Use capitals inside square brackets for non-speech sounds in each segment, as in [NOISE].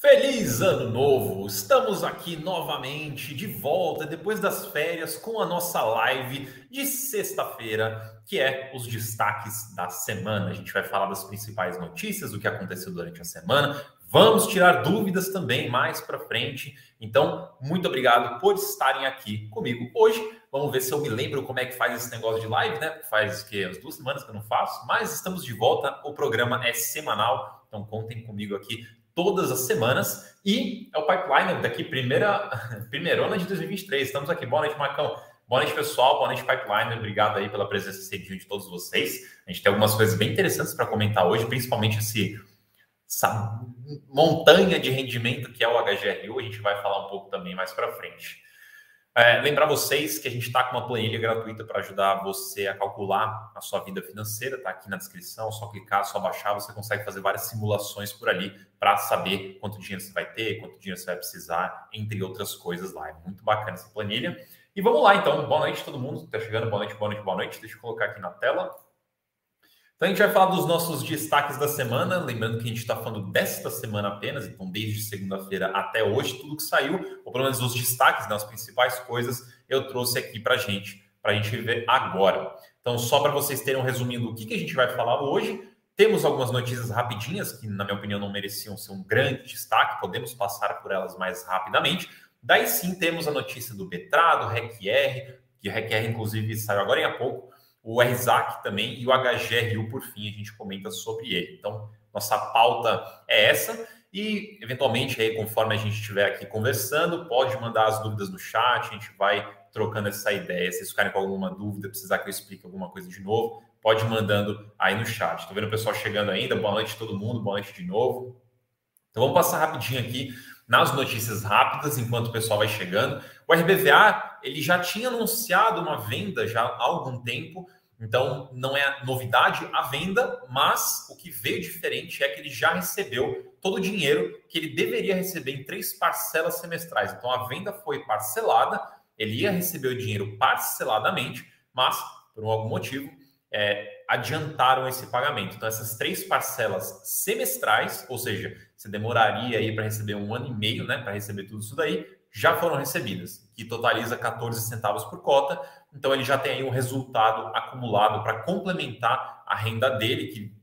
Feliz ano novo! Estamos aqui novamente de volta depois das férias com a nossa live de sexta-feira, que é os destaques da semana. A gente vai falar das principais notícias, do que aconteceu durante a semana. Vamos tirar dúvidas também mais para frente. Então, muito obrigado por estarem aqui comigo hoje. Vamos ver se eu me lembro como é que faz esse negócio de live, né? Faz que as duas semanas que eu não faço, mas estamos de volta. O programa é semanal, então contem comigo aqui todas as semanas. E é o pipeline daqui, primeira, [LAUGHS] primeirona de 2023. Estamos aqui. Boa noite, Marcão. Boa noite, pessoal. Boa noite, Pipeline. Obrigado aí pela presença cedinho de todos vocês. A gente tem algumas coisas bem interessantes para comentar hoje, principalmente esse, essa montanha de rendimento que é o HGRU. A gente vai falar um pouco também mais para frente. É, lembrar vocês que a gente está com uma planilha gratuita para ajudar você a calcular a sua vida financeira, está aqui na descrição, só clicar, só baixar, você consegue fazer várias simulações por ali para saber quanto dinheiro você vai ter, quanto dinheiro você vai precisar, entre outras coisas lá. É muito bacana essa planilha. E vamos lá então. Boa noite todo mundo que está chegando. Boa noite, boa noite, boa noite. Deixa eu colocar aqui na tela. Então a gente vai falar dos nossos destaques da semana, lembrando que a gente está falando desta semana apenas, então desde segunda-feira até hoje, tudo que saiu, ou pelo menos os destaques, né, as principais coisas, eu trouxe aqui para a gente, para a gente ver agora. Então, só para vocês terem um resuminho do que, que a gente vai falar hoje, temos algumas notícias rapidinhas, que na minha opinião não mereciam ser um grande destaque, podemos passar por elas mais rapidamente. Daí sim temos a notícia do Betrado, RECR, que o RECR inclusive saiu agora em pouco, o RZAC também e o HGRU, por fim, a gente comenta sobre ele. Então, nossa pauta é essa. E, eventualmente, aí, conforme a gente estiver aqui conversando, pode mandar as dúvidas no chat, a gente vai trocando essa ideia. Se vocês ficarem com alguma dúvida, precisar que eu explique alguma coisa de novo, pode mandando aí no chat. Estou vendo o pessoal chegando ainda. Boa noite a todo mundo, boa noite de novo. Então, vamos passar rapidinho aqui nas notícias rápidas, enquanto o pessoal vai chegando. O RBVA, ele já tinha anunciado uma venda já há algum tempo, então, não é novidade a venda, mas o que veio diferente é que ele já recebeu todo o dinheiro que ele deveria receber em três parcelas semestrais. Então, a venda foi parcelada, ele ia receber o dinheiro parceladamente, mas, por algum motivo, é, adiantaram esse pagamento. Então, essas três parcelas semestrais, ou seja, você demoraria aí para receber um ano e meio, né, para receber tudo isso daí, já foram recebidas, que totaliza 14 centavos por cota. Então ele já tem aí um resultado acumulado para complementar a renda dele, que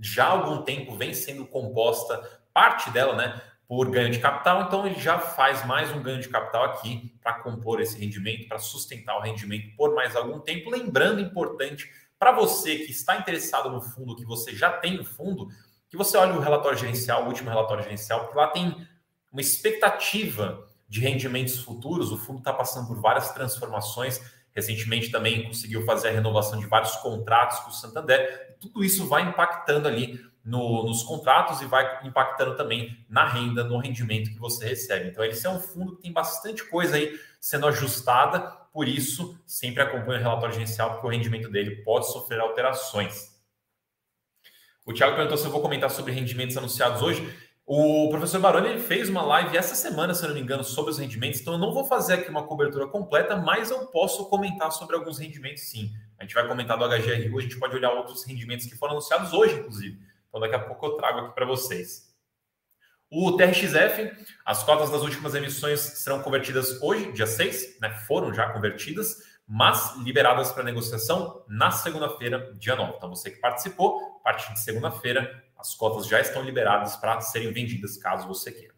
já há algum tempo vem sendo composta parte dela, né, por ganho de capital. Então ele já faz mais um ganho de capital aqui para compor esse rendimento, para sustentar o rendimento por mais algum tempo. Lembrando importante para você que está interessado no fundo, que você já tem o fundo, que você olhe o relatório gerencial, o último relatório gerencial, porque lá tem uma expectativa de rendimentos futuros. O fundo está passando por várias transformações. Recentemente também conseguiu fazer a renovação de vários contratos com o Santander. Tudo isso vai impactando ali no, nos contratos e vai impactando também na renda, no rendimento que você recebe. Então, ele é um fundo que tem bastante coisa aí sendo ajustada, por isso, sempre acompanha o relatório gerencial, porque o rendimento dele pode sofrer alterações. O Thiago perguntou se eu vou comentar sobre rendimentos anunciados hoje. O professor Baroni fez uma live essa semana, se não me engano, sobre os rendimentos, então eu não vou fazer aqui uma cobertura completa, mas eu posso comentar sobre alguns rendimentos sim. A gente vai comentar do HGRU, a gente pode olhar outros rendimentos que foram anunciados hoje, inclusive. Então daqui a pouco eu trago aqui para vocês. O TRXF, as cotas das últimas emissões serão convertidas hoje, dia 6, né? Foram já convertidas, mas liberadas para negociação na segunda-feira, dia 9. Então você que participou, a partir de segunda-feira, as cotas já estão liberadas para serem vendidas, caso você queira.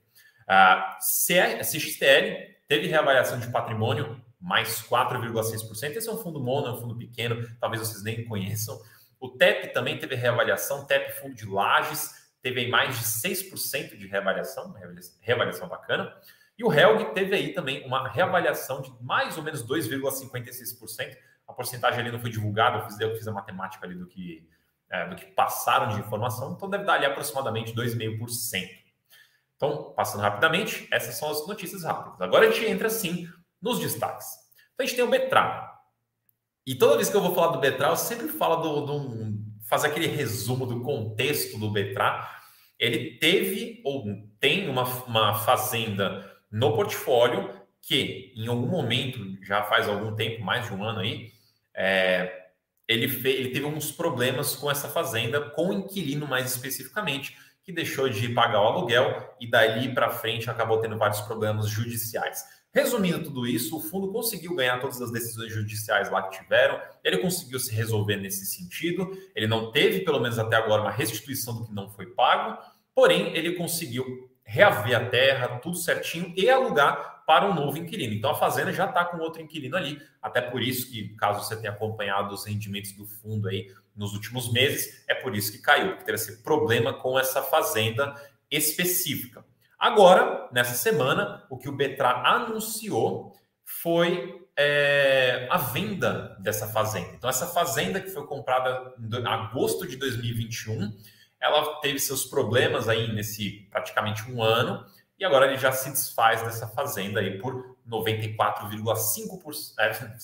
A CXTL teve reavaliação de patrimônio mais 4,6%. Esse é um fundo mono, é um fundo pequeno, talvez vocês nem conheçam. O TEP também teve reavaliação, TEP Fundo de Lages, teve aí mais de 6% de reavaliação, reavaliação bacana. E o Helg teve aí também uma reavaliação de mais ou menos 2,56%. A porcentagem ali não foi divulgada, eu fiz, eu fiz a matemática ali do que é, do que passaram de informação, então deve dar ali aproximadamente 2,5%. Então, passando rapidamente, essas são as notícias rápidas. Agora a gente entra sim nos destaques. Então a gente tem o Betral. E toda vez que eu vou falar do Betral, eu sempre falo do, do faz aquele resumo do contexto do Betral. Ele teve ou tem uma, uma fazenda no portfólio que, em algum momento, já faz algum tempo, mais de um ano aí, é, ele, ele teve uns problemas com essa fazenda, com o inquilino mais especificamente, que deixou de pagar o aluguel e dali para frente acabou tendo vários problemas judiciais. Resumindo tudo isso, o fundo conseguiu ganhar todas as decisões judiciais lá que tiveram, ele conseguiu se resolver nesse sentido, ele não teve, pelo menos até agora, uma restituição do que não foi pago, porém, ele conseguiu reaver a terra, tudo certinho, e alugar para um novo inquilino. Então a fazenda já está com outro inquilino ali, até por isso que, caso você tenha acompanhado os rendimentos do fundo aí nos últimos meses, é por isso que caiu, porque teve esse problema com essa fazenda específica. Agora, nessa semana, o que o Betra anunciou foi é, a venda dessa fazenda. Então, essa fazenda que foi comprada em agosto de 2021, ela teve seus problemas aí nesse praticamente um ano, e agora ele já se desfaz dessa fazenda aí por 94,5%, é, [LAUGHS]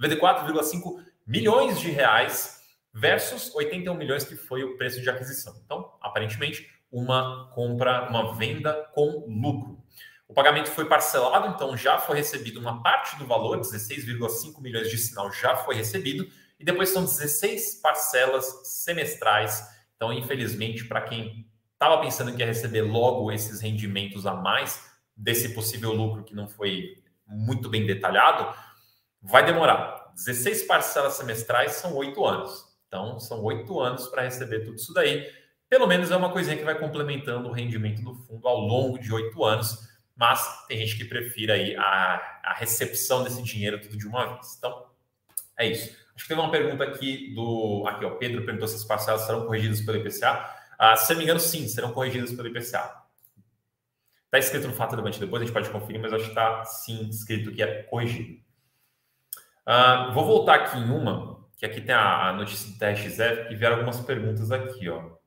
94,5 milhões de reais versus 81 milhões que foi o preço de aquisição. Então, aparentemente, uma compra, uma venda com lucro. O pagamento foi parcelado, então já foi recebido uma parte do valor, 16,5 milhões de sinal já foi recebido, e depois são 16 parcelas semestrais. Então, infelizmente, para quem estava pensando que ia receber logo esses rendimentos a mais desse possível lucro que não foi muito bem detalhado, vai demorar. 16 parcelas semestrais são oito anos. Então, são oito anos para receber tudo isso daí pelo menos é uma coisinha que vai complementando o rendimento do fundo ao longo de oito anos, mas tem gente que prefira aí a, a recepção desse dinheiro tudo de uma vez. Então, é isso. Acho que teve uma pergunta aqui do. Aqui, ó, Pedro perguntou se as parcelas serão corrigidas pelo IPCA. Ah, se não me engano, sim, serão corrigidas pelo IPCA. Está escrito no fato relevante depois, a gente pode conferir, mas acho que está sim escrito que é corrigido. Ah, vou voltar aqui em uma, que aqui tem a, a notícia do TRXF, e vieram algumas perguntas aqui, ó.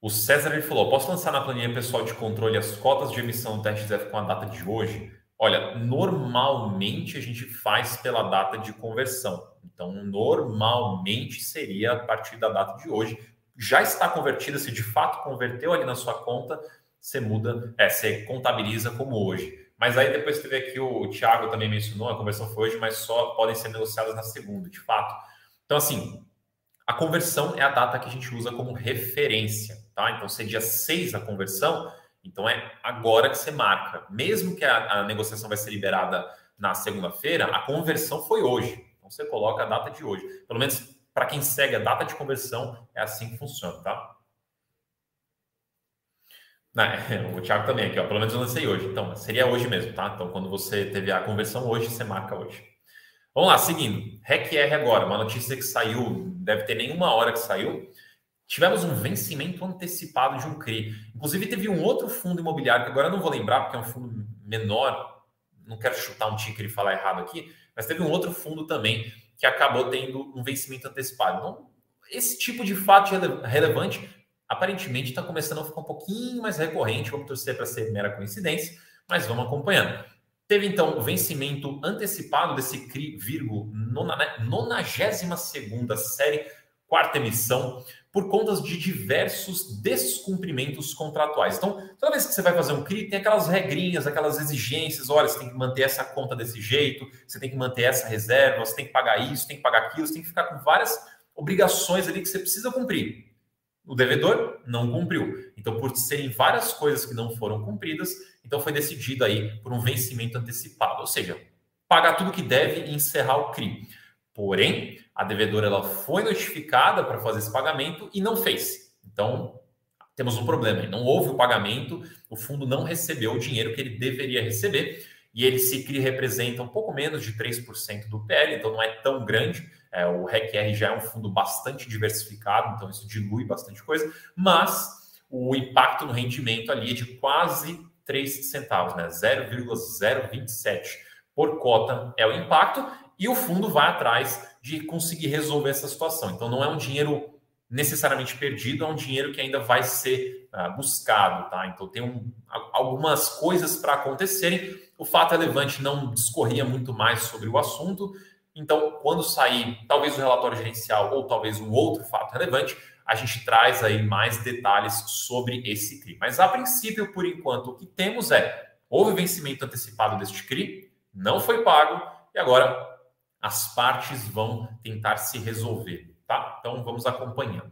O César ele falou: posso lançar na planilha pessoal de controle as cotas de emissão do TRXF com a data de hoje? Olha, normalmente a gente faz pela data de conversão. Então, normalmente seria a partir da data de hoje. Já está convertida, se de fato converteu ali na sua conta, você muda, é, você contabiliza como hoje. Mas aí depois teve aqui o, o Thiago também mencionou, a conversão foi hoje, mas só podem ser negociadas na segunda, de fato. Então, assim, a conversão é a data que a gente usa como referência, tá? Então, se é dia 6 a conversão, então é agora que você marca. Mesmo que a, a negociação vai ser liberada na segunda-feira, a conversão foi hoje. Então, você coloca a data de hoje. Pelo menos para quem segue a data de conversão, é assim que funciona, tá? o Thiago também aqui, ó. Pelo menos eu lancei hoje. Então, seria hoje mesmo, tá? Então, quando você teve a conversão hoje, você marca hoje. Vamos lá, seguindo. RECR agora, uma notícia que saiu, deve ter nenhuma hora que saiu. Tivemos um vencimento antecipado de um CRI. Inclusive, teve um outro fundo imobiliário, que agora eu não vou lembrar, porque é um fundo menor, não quero chutar um ticker e falar errado aqui, mas teve um outro fundo também que acabou tendo um vencimento antecipado. Então, esse tipo de fato relevante aparentemente está começando a ficar um pouquinho mais recorrente. Vamos torcer para ser mera coincidência, mas vamos acompanhando. Teve então o vencimento antecipado desse CRI, Virgo, 92 série, quarta emissão, por conta de diversos descumprimentos contratuais. Então, toda vez que você vai fazer um CRI, tem aquelas regrinhas, aquelas exigências, olha, você tem que manter essa conta desse jeito, você tem que manter essa reserva, você tem que pagar isso, tem que pagar aquilo, você tem que ficar com várias obrigações ali que você precisa cumprir. O devedor não cumpriu. Então, por serem várias coisas que não foram cumpridas, então foi decidido aí por um vencimento antecipado, ou seja, pagar tudo que deve e encerrar o CRI. Porém, a devedora ela foi notificada para fazer esse pagamento e não fez. Então, temos um problema. Não houve o pagamento, o fundo não recebeu o dinheiro que ele deveria receber e ele se CRI representa um pouco menos de 3% do PL, então não é tão grande. É, o RECR já é um fundo bastante diversificado, então isso dilui bastante coisa, mas o impacto no rendimento ali é de quase 3 centavos, né? 0,027 por cota é o impacto e o fundo vai atrás de conseguir resolver essa situação. Então não é um dinheiro necessariamente perdido, é um dinheiro que ainda vai ser uh, buscado, tá? Então tem um, algumas coisas para acontecerem. O fato relevante não discorria muito mais sobre o assunto. Então, quando sair talvez o relatório gerencial ou talvez um outro fato relevante, a gente traz aí mais detalhes sobre esse CRI. Mas a princípio, por enquanto, o que temos é houve vencimento antecipado deste CRI, não foi pago e agora as partes vão tentar se resolver, tá? Então vamos acompanhando.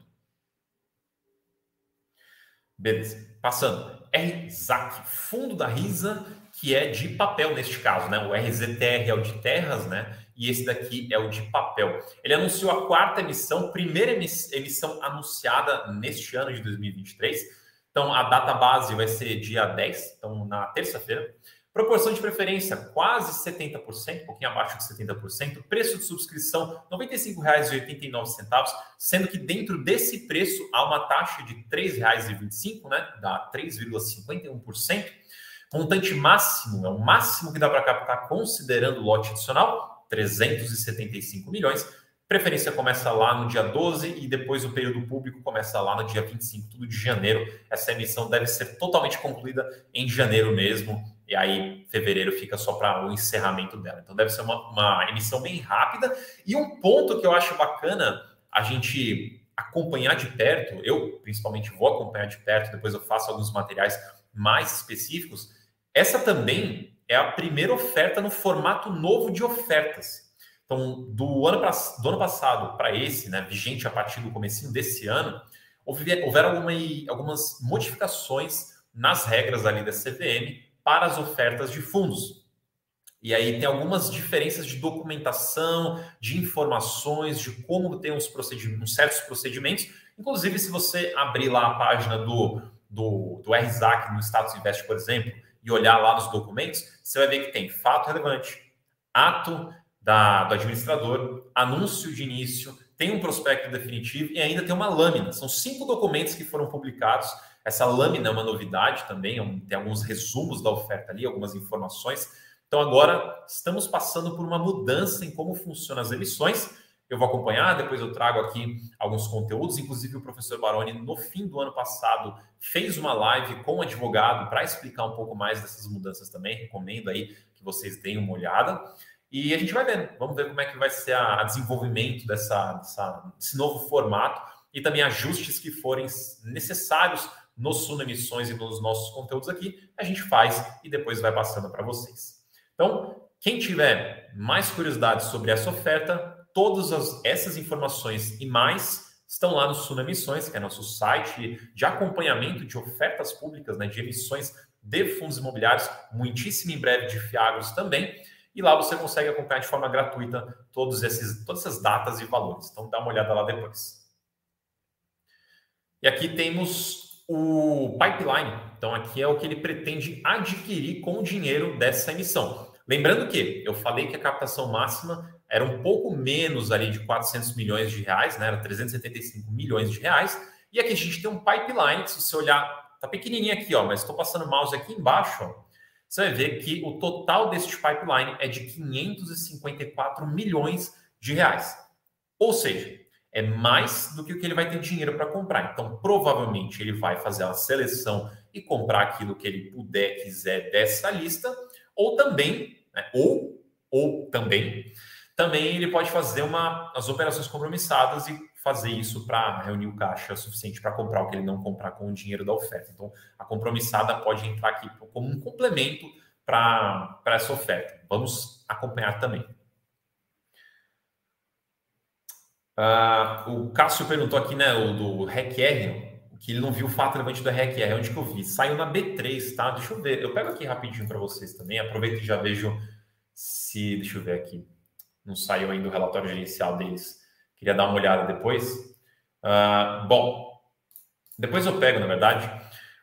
Beleza. Passando. RZAC, fundo da Risa, que é de papel neste caso, né? O RZTR é o de terras, né? E esse daqui é o de papel. Ele anunciou a quarta emissão, primeira emissão anunciada neste ano de 2023. Então, a data base vai ser dia 10, então na terça-feira. Proporção de preferência, quase 70%, um pouquinho abaixo de 70%. Preço de subscrição, R$ 95,89, sendo que dentro desse preço há uma taxa de R$ 3,25, né? Dá 3,51%. Montante máximo, é o máximo que dá para captar considerando o lote adicional, 375 milhões. Preferência começa lá no dia 12 e depois o período público começa lá no dia 25, tudo de janeiro. Essa emissão deve ser totalmente concluída em janeiro mesmo, e aí fevereiro fica só para o encerramento dela. Então deve ser uma, uma emissão bem rápida. E um ponto que eu acho bacana a gente acompanhar de perto, eu principalmente vou acompanhar de perto, depois eu faço alguns materiais mais específicos. Essa também é a primeira oferta no formato novo de ofertas. Então, do ano, do ano passado para esse, né, vigente a partir do comecinho desse ano, houveram alguma, algumas modificações nas regras ali da CVM para as ofertas de fundos. E aí tem algumas diferenças de documentação, de informações, de como ter uns, procedimentos, uns certos procedimentos. Inclusive, se você abrir lá a página do, do, do RZAC no Status Invest, por exemplo, e olhar lá nos documentos, você vai ver que tem fato relevante, ato da, do administrador, anúncio de início, tem um prospecto definitivo e ainda tem uma lâmina. São cinco documentos que foram publicados. Essa lâmina é uma novidade também, é tem alguns resumos da oferta ali, algumas informações. Então agora estamos passando por uma mudança em como funcionam as emissões. Eu vou acompanhar, depois eu trago aqui alguns conteúdos. Inclusive, o professor Baroni, no fim do ano passado, fez uma live com o advogado para explicar um pouco mais dessas mudanças também. Recomendo aí que vocês deem uma olhada. E a gente vai vendo, vamos ver como é que vai ser a desenvolvimento dessa, dessa, desse novo formato e também ajustes que forem necessários nos Emissões e nos nossos conteúdos aqui, a gente faz e depois vai passando para vocês. Então, quem tiver mais curiosidades sobre essa oferta, todas as, essas informações e mais estão lá no Suno Emissões, que é nosso site de acompanhamento de ofertas públicas, né, de emissões de fundos imobiliários, muitíssimo em breve de Fiagros também. E lá você consegue acompanhar de forma gratuita todos esses, todas essas datas e valores. Então dá uma olhada lá depois. E aqui temos o pipeline. Então aqui é o que ele pretende adquirir com o dinheiro dessa emissão. Lembrando que eu falei que a captação máxima era um pouco menos ali de 400 milhões de reais, né? Era 375 milhões de reais. E aqui a gente tem um pipeline, se você olhar, tá pequenininho aqui, ó, mas estou passando o mouse aqui embaixo, ó você vai ver que o total deste pipeline é de 554 milhões de reais. Ou seja, é mais do que o que ele vai ter dinheiro para comprar. Então, provavelmente, ele vai fazer a seleção e comprar aquilo que ele puder, quiser dessa lista, ou também, né, ou, ou também, também ele pode fazer uma, as operações compromissadas e fazer isso para reunir o caixa suficiente para comprar o que ele não comprar com o dinheiro da oferta. Então, a compromissada pode entrar aqui como um complemento para essa oferta. Vamos acompanhar também. Uh, o Cássio perguntou aqui, né, o do RECR, que ele não viu o fato relevante do RECR. Onde que eu vi? Saiu na B3, tá? Deixa eu ver. Eu pego aqui rapidinho para vocês também. Aproveito e já vejo se. Deixa eu ver aqui. Não saiu ainda o relatório gerencial deles. Queria dar uma olhada depois. Uh, bom, depois eu pego, na verdade.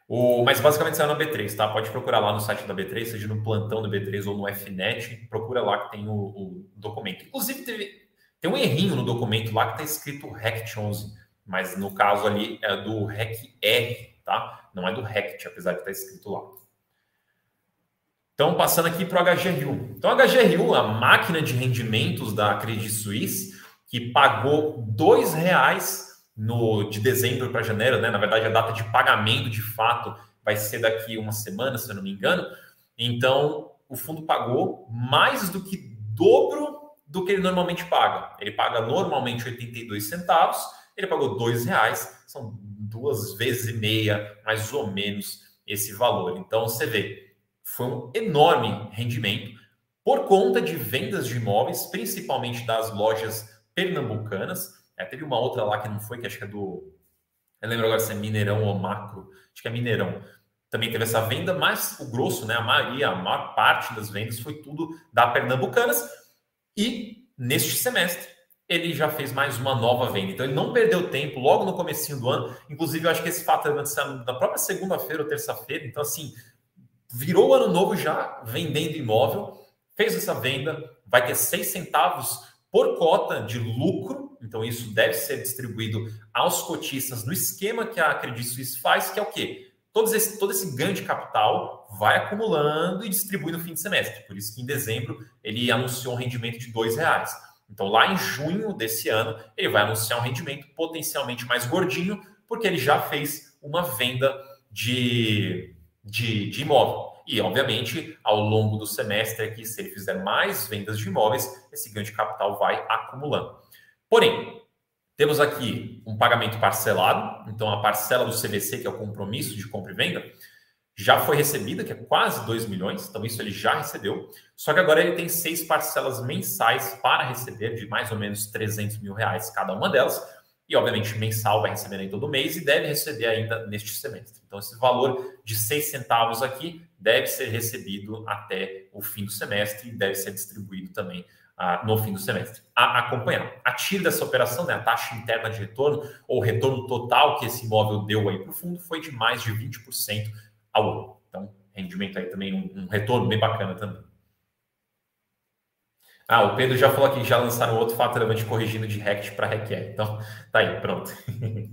O, mas basicamente saiu na B3, tá? Pode procurar lá no site da B3, seja no plantão da B3 ou no FNET. Procura lá que tem o, o documento. Inclusive, teve, tem um errinho no documento lá que está escrito RECT 11, mas no caso ali é do REC-R, tá? Não é do RECT, apesar de estar tá escrito lá. Então, passando aqui para o HGRU. Então, a HGRU, a máquina de rendimentos da Credit Suisse, que pagou R$ reais no, de dezembro para janeiro, né? Na verdade, a data de pagamento de fato vai ser daqui uma semana, se eu não me engano. Então, o fundo pagou mais do que dobro do que ele normalmente paga. Ele paga normalmente 82 centavos, ele pagou dois reais, são duas vezes e meia, mais ou menos, esse valor. Então, você vê, foi um enorme rendimento por conta de vendas de imóveis, principalmente das lojas pernambucanas. É, teve uma outra lá que não foi, que acho que é do. Eu lembro agora se é Mineirão ou Macro, acho que é Mineirão. Também teve essa venda, mas o grosso, né, a maioria, a maior parte das vendas foi tudo da Pernambucanas. E neste semestre ele já fez mais uma nova venda. Então ele não perdeu tempo logo no comecinho do ano. Inclusive, eu acho que esse fato aconteceu na própria segunda-feira ou terça-feira. Então, assim, virou o ano novo já vendendo imóvel, fez essa venda, vai ter seis centavos por cota de lucro. Então, isso deve ser distribuído aos cotistas no esquema que a Credit Suisse faz, que é o quê? Todo esse, todo esse ganho de capital vai acumulando e distribui no fim de semestre. Por isso que em dezembro ele anunciou um rendimento de dois reais. Então, lá em junho desse ano, ele vai anunciar um rendimento potencialmente mais gordinho, porque ele já fez uma venda de, de, de imóvel. E, obviamente, ao longo do semestre aqui, se ele fizer mais vendas de imóveis, esse ganho de capital vai acumulando. Porém, temos aqui um pagamento parcelado, então a parcela do CVC, que é o compromisso de compra e venda, já foi recebida, que é quase 2 milhões, então isso ele já recebeu. Só que agora ele tem seis parcelas mensais para receber, de mais ou menos 300 mil reais cada uma delas. E, obviamente, mensal vai receber aí todo mês e deve receber ainda neste semestre. Então, esse valor de 6 centavos aqui deve ser recebido até o fim do semestre e deve ser distribuído também no fim do semestre. A acompanhar. A TIR dessa operação, né, a taxa interna de retorno, ou o retorno total que esse imóvel deu aí para o fundo, foi de mais de 20% ao ano. Então, rendimento aí também, um, um retorno bem bacana também. Ah, o Pedro já falou aqui, já lançaram outro faturamento corrigindo de RECT para REQR. Então, [LAUGHS] tá aí, pronto. [LAUGHS]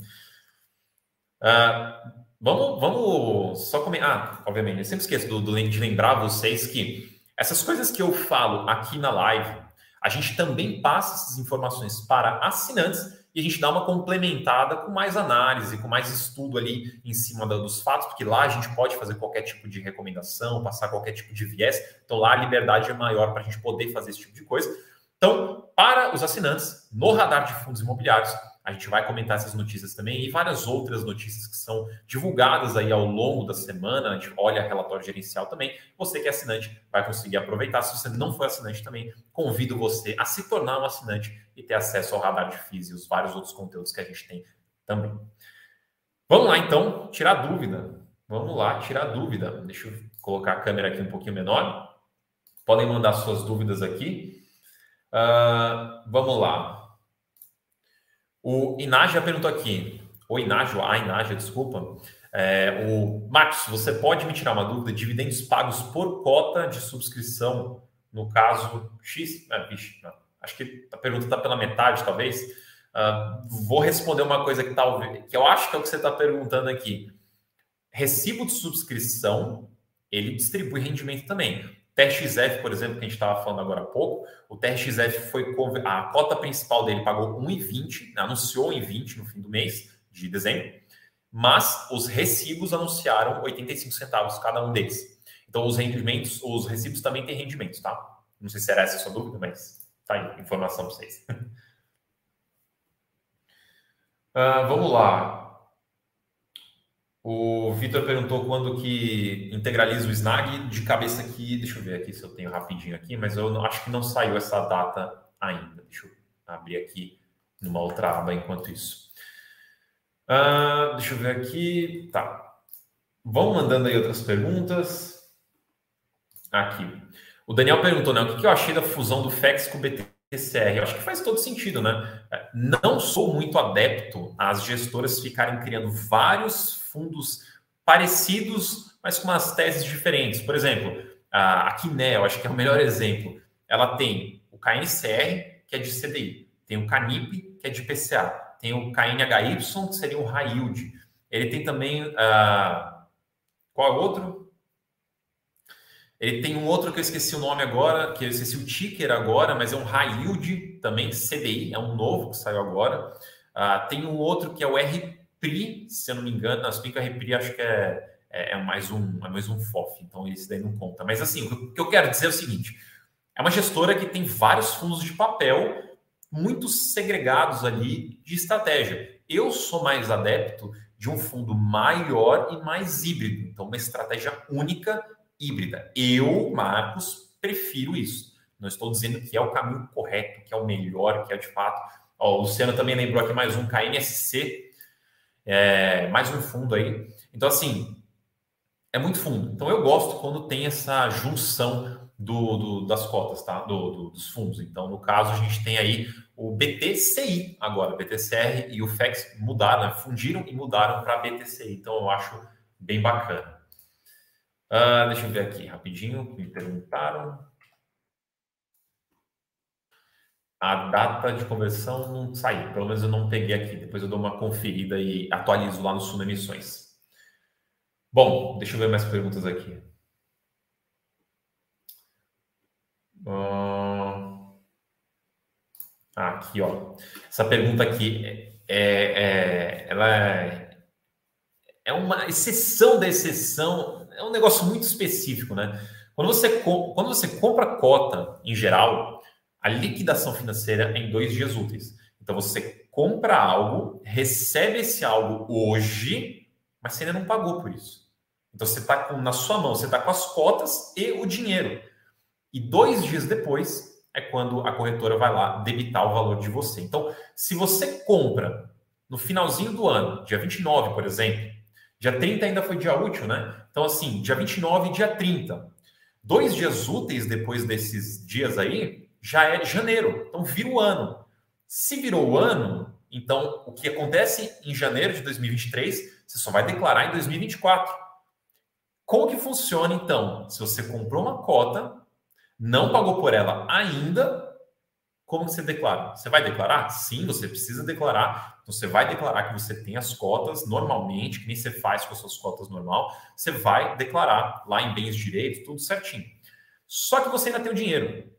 ah, vamos, vamos só comentar. Ah, obviamente, eu sempre esqueço do, do, de lembrar vocês que essas coisas que eu falo aqui na live, a gente também passa essas informações para assinantes e a gente dá uma complementada com mais análise, com mais estudo ali em cima dos fatos, porque lá a gente pode fazer qualquer tipo de recomendação, passar qualquer tipo de viés, então lá a liberdade é maior para a gente poder fazer esse tipo de coisa. Então, para os assinantes, no radar de fundos imobiliários, a gente vai comentar essas notícias também e várias outras notícias que são divulgadas aí ao longo da semana. A gente olha relatório gerencial também. Você que é assinante vai conseguir aproveitar. Se você não for assinante também, convido você a se tornar um assinante e ter acesso ao radar de FIIs e os vários outros conteúdos que a gente tem também. Vamos lá então, tirar dúvida. Vamos lá, tirar dúvida. Deixa eu colocar a câmera aqui um pouquinho menor. Podem mandar suas dúvidas aqui. Uh, vamos lá. O Inágia perguntou aqui, o Inágio, a Inágia, desculpa. É, o Marcos, você pode me tirar uma dúvida? Dividendos pagos por cota de subscrição, no caso X? Ah, acho que a pergunta está pela metade, talvez. Uh, vou responder uma coisa que talvez, que eu acho que é o que você está perguntando aqui. Recibo de subscrição, ele distribui rendimento também. TRXF, por exemplo, que a gente estava falando agora há pouco, o TRXF foi a cota principal dele pagou 1,20, né, anunciou 1,20 no fim do mês de dezembro, mas os recibos anunciaram 85 centavos cada um deles. Então os rendimentos, os recibos também têm rendimentos, tá? Não sei se era essa a sua dúvida, mas tá aí, informação para vocês. uh, [LAUGHS] vamos lá. O Vitor perguntou quando que integraliza o Snag. De cabeça aqui, deixa eu ver aqui se eu tenho rapidinho aqui, mas eu acho que não saiu essa data ainda. Deixa eu abrir aqui numa outra aba enquanto isso. Uh, deixa eu ver aqui. Tá. Vão mandando aí outras perguntas. Aqui. O Daniel perguntou, né? O que eu achei da fusão do FEX com o BTCR? Eu acho que faz todo sentido, né? Não sou muito adepto às gestoras ficarem criando vários fundos parecidos, mas com umas teses diferentes. Por exemplo, a Quiné, eu acho que é o melhor exemplo. Ela tem o KNCR, que é de CDI, tem o Canip, que é de PCA, tem o KNHY, que seria o high yield. Ele tem também. Uh, qual é o outro? Ele tem um outro que eu esqueci o nome agora, que eu esqueci o ticker agora, mas é um high yield também, CDI, é um novo que saiu agora. Uh, tem um outro que é o R Repri, se eu não me engano, na Spinca Repri acho que é, é, é, mais um, é mais um FOF, então esse daí não conta. Mas assim, o que eu quero dizer é o seguinte: é uma gestora que tem vários fundos de papel muito segregados ali de estratégia. Eu sou mais adepto de um fundo maior e mais híbrido, então uma estratégia única híbrida. Eu, Marcos, prefiro isso. Não estou dizendo que é o caminho correto, que é o melhor, que é de fato. Ó, o Luciano também lembrou aqui mais um KNSC, É, mais um fundo aí. Então, assim, é muito fundo. Então, eu gosto quando tem essa junção do, do das cotas, tá? Do, do, dos fundos. Então, no caso, a gente tem aí o BTCI agora. BTCR e o FEX mudaram, né? fundiram e mudaram para BTCI. Então, eu acho bem bacana. Uh, deixa eu ver aqui rapidinho, me perguntaram. A data de conversão não saiu, pelo menos eu não peguei aqui. Depois eu dou uma conferida e atualizo lá no Suno Emissões. Bom, deixa eu ver mais perguntas aqui. Uh... aqui, ó. Essa pergunta aqui é, é, é, ela é, é uma exceção da exceção. É um negócio muito específico, né? Quando você, quando você compra cota em geral, a liquidação financeira em dois dias úteis. Então você compra algo, recebe esse algo hoje, mas você ainda não pagou por isso. Então você está na sua mão, você está com as cotas e o dinheiro. E dois dias depois é quando a corretora vai lá debitar o valor de você. Então, se você compra no finalzinho do ano, dia 29, por exemplo, dia 30 ainda foi dia útil, né? Então, assim, dia 29 e dia 30. Dois dias úteis depois desses dias aí, já é janeiro. Então, vira o ano. Se virou o ano, então o que acontece em janeiro de 2023, você só vai declarar em 2024. Como que funciona então? Se você comprou uma cota, não pagou por ela ainda, como você declara? Você vai declarar? Sim, você precisa declarar. Então, você vai declarar que você tem as cotas normalmente, que nem você faz com as suas cotas normal. Você vai declarar lá em bens direitos, tudo certinho. Só que você ainda tem o dinheiro.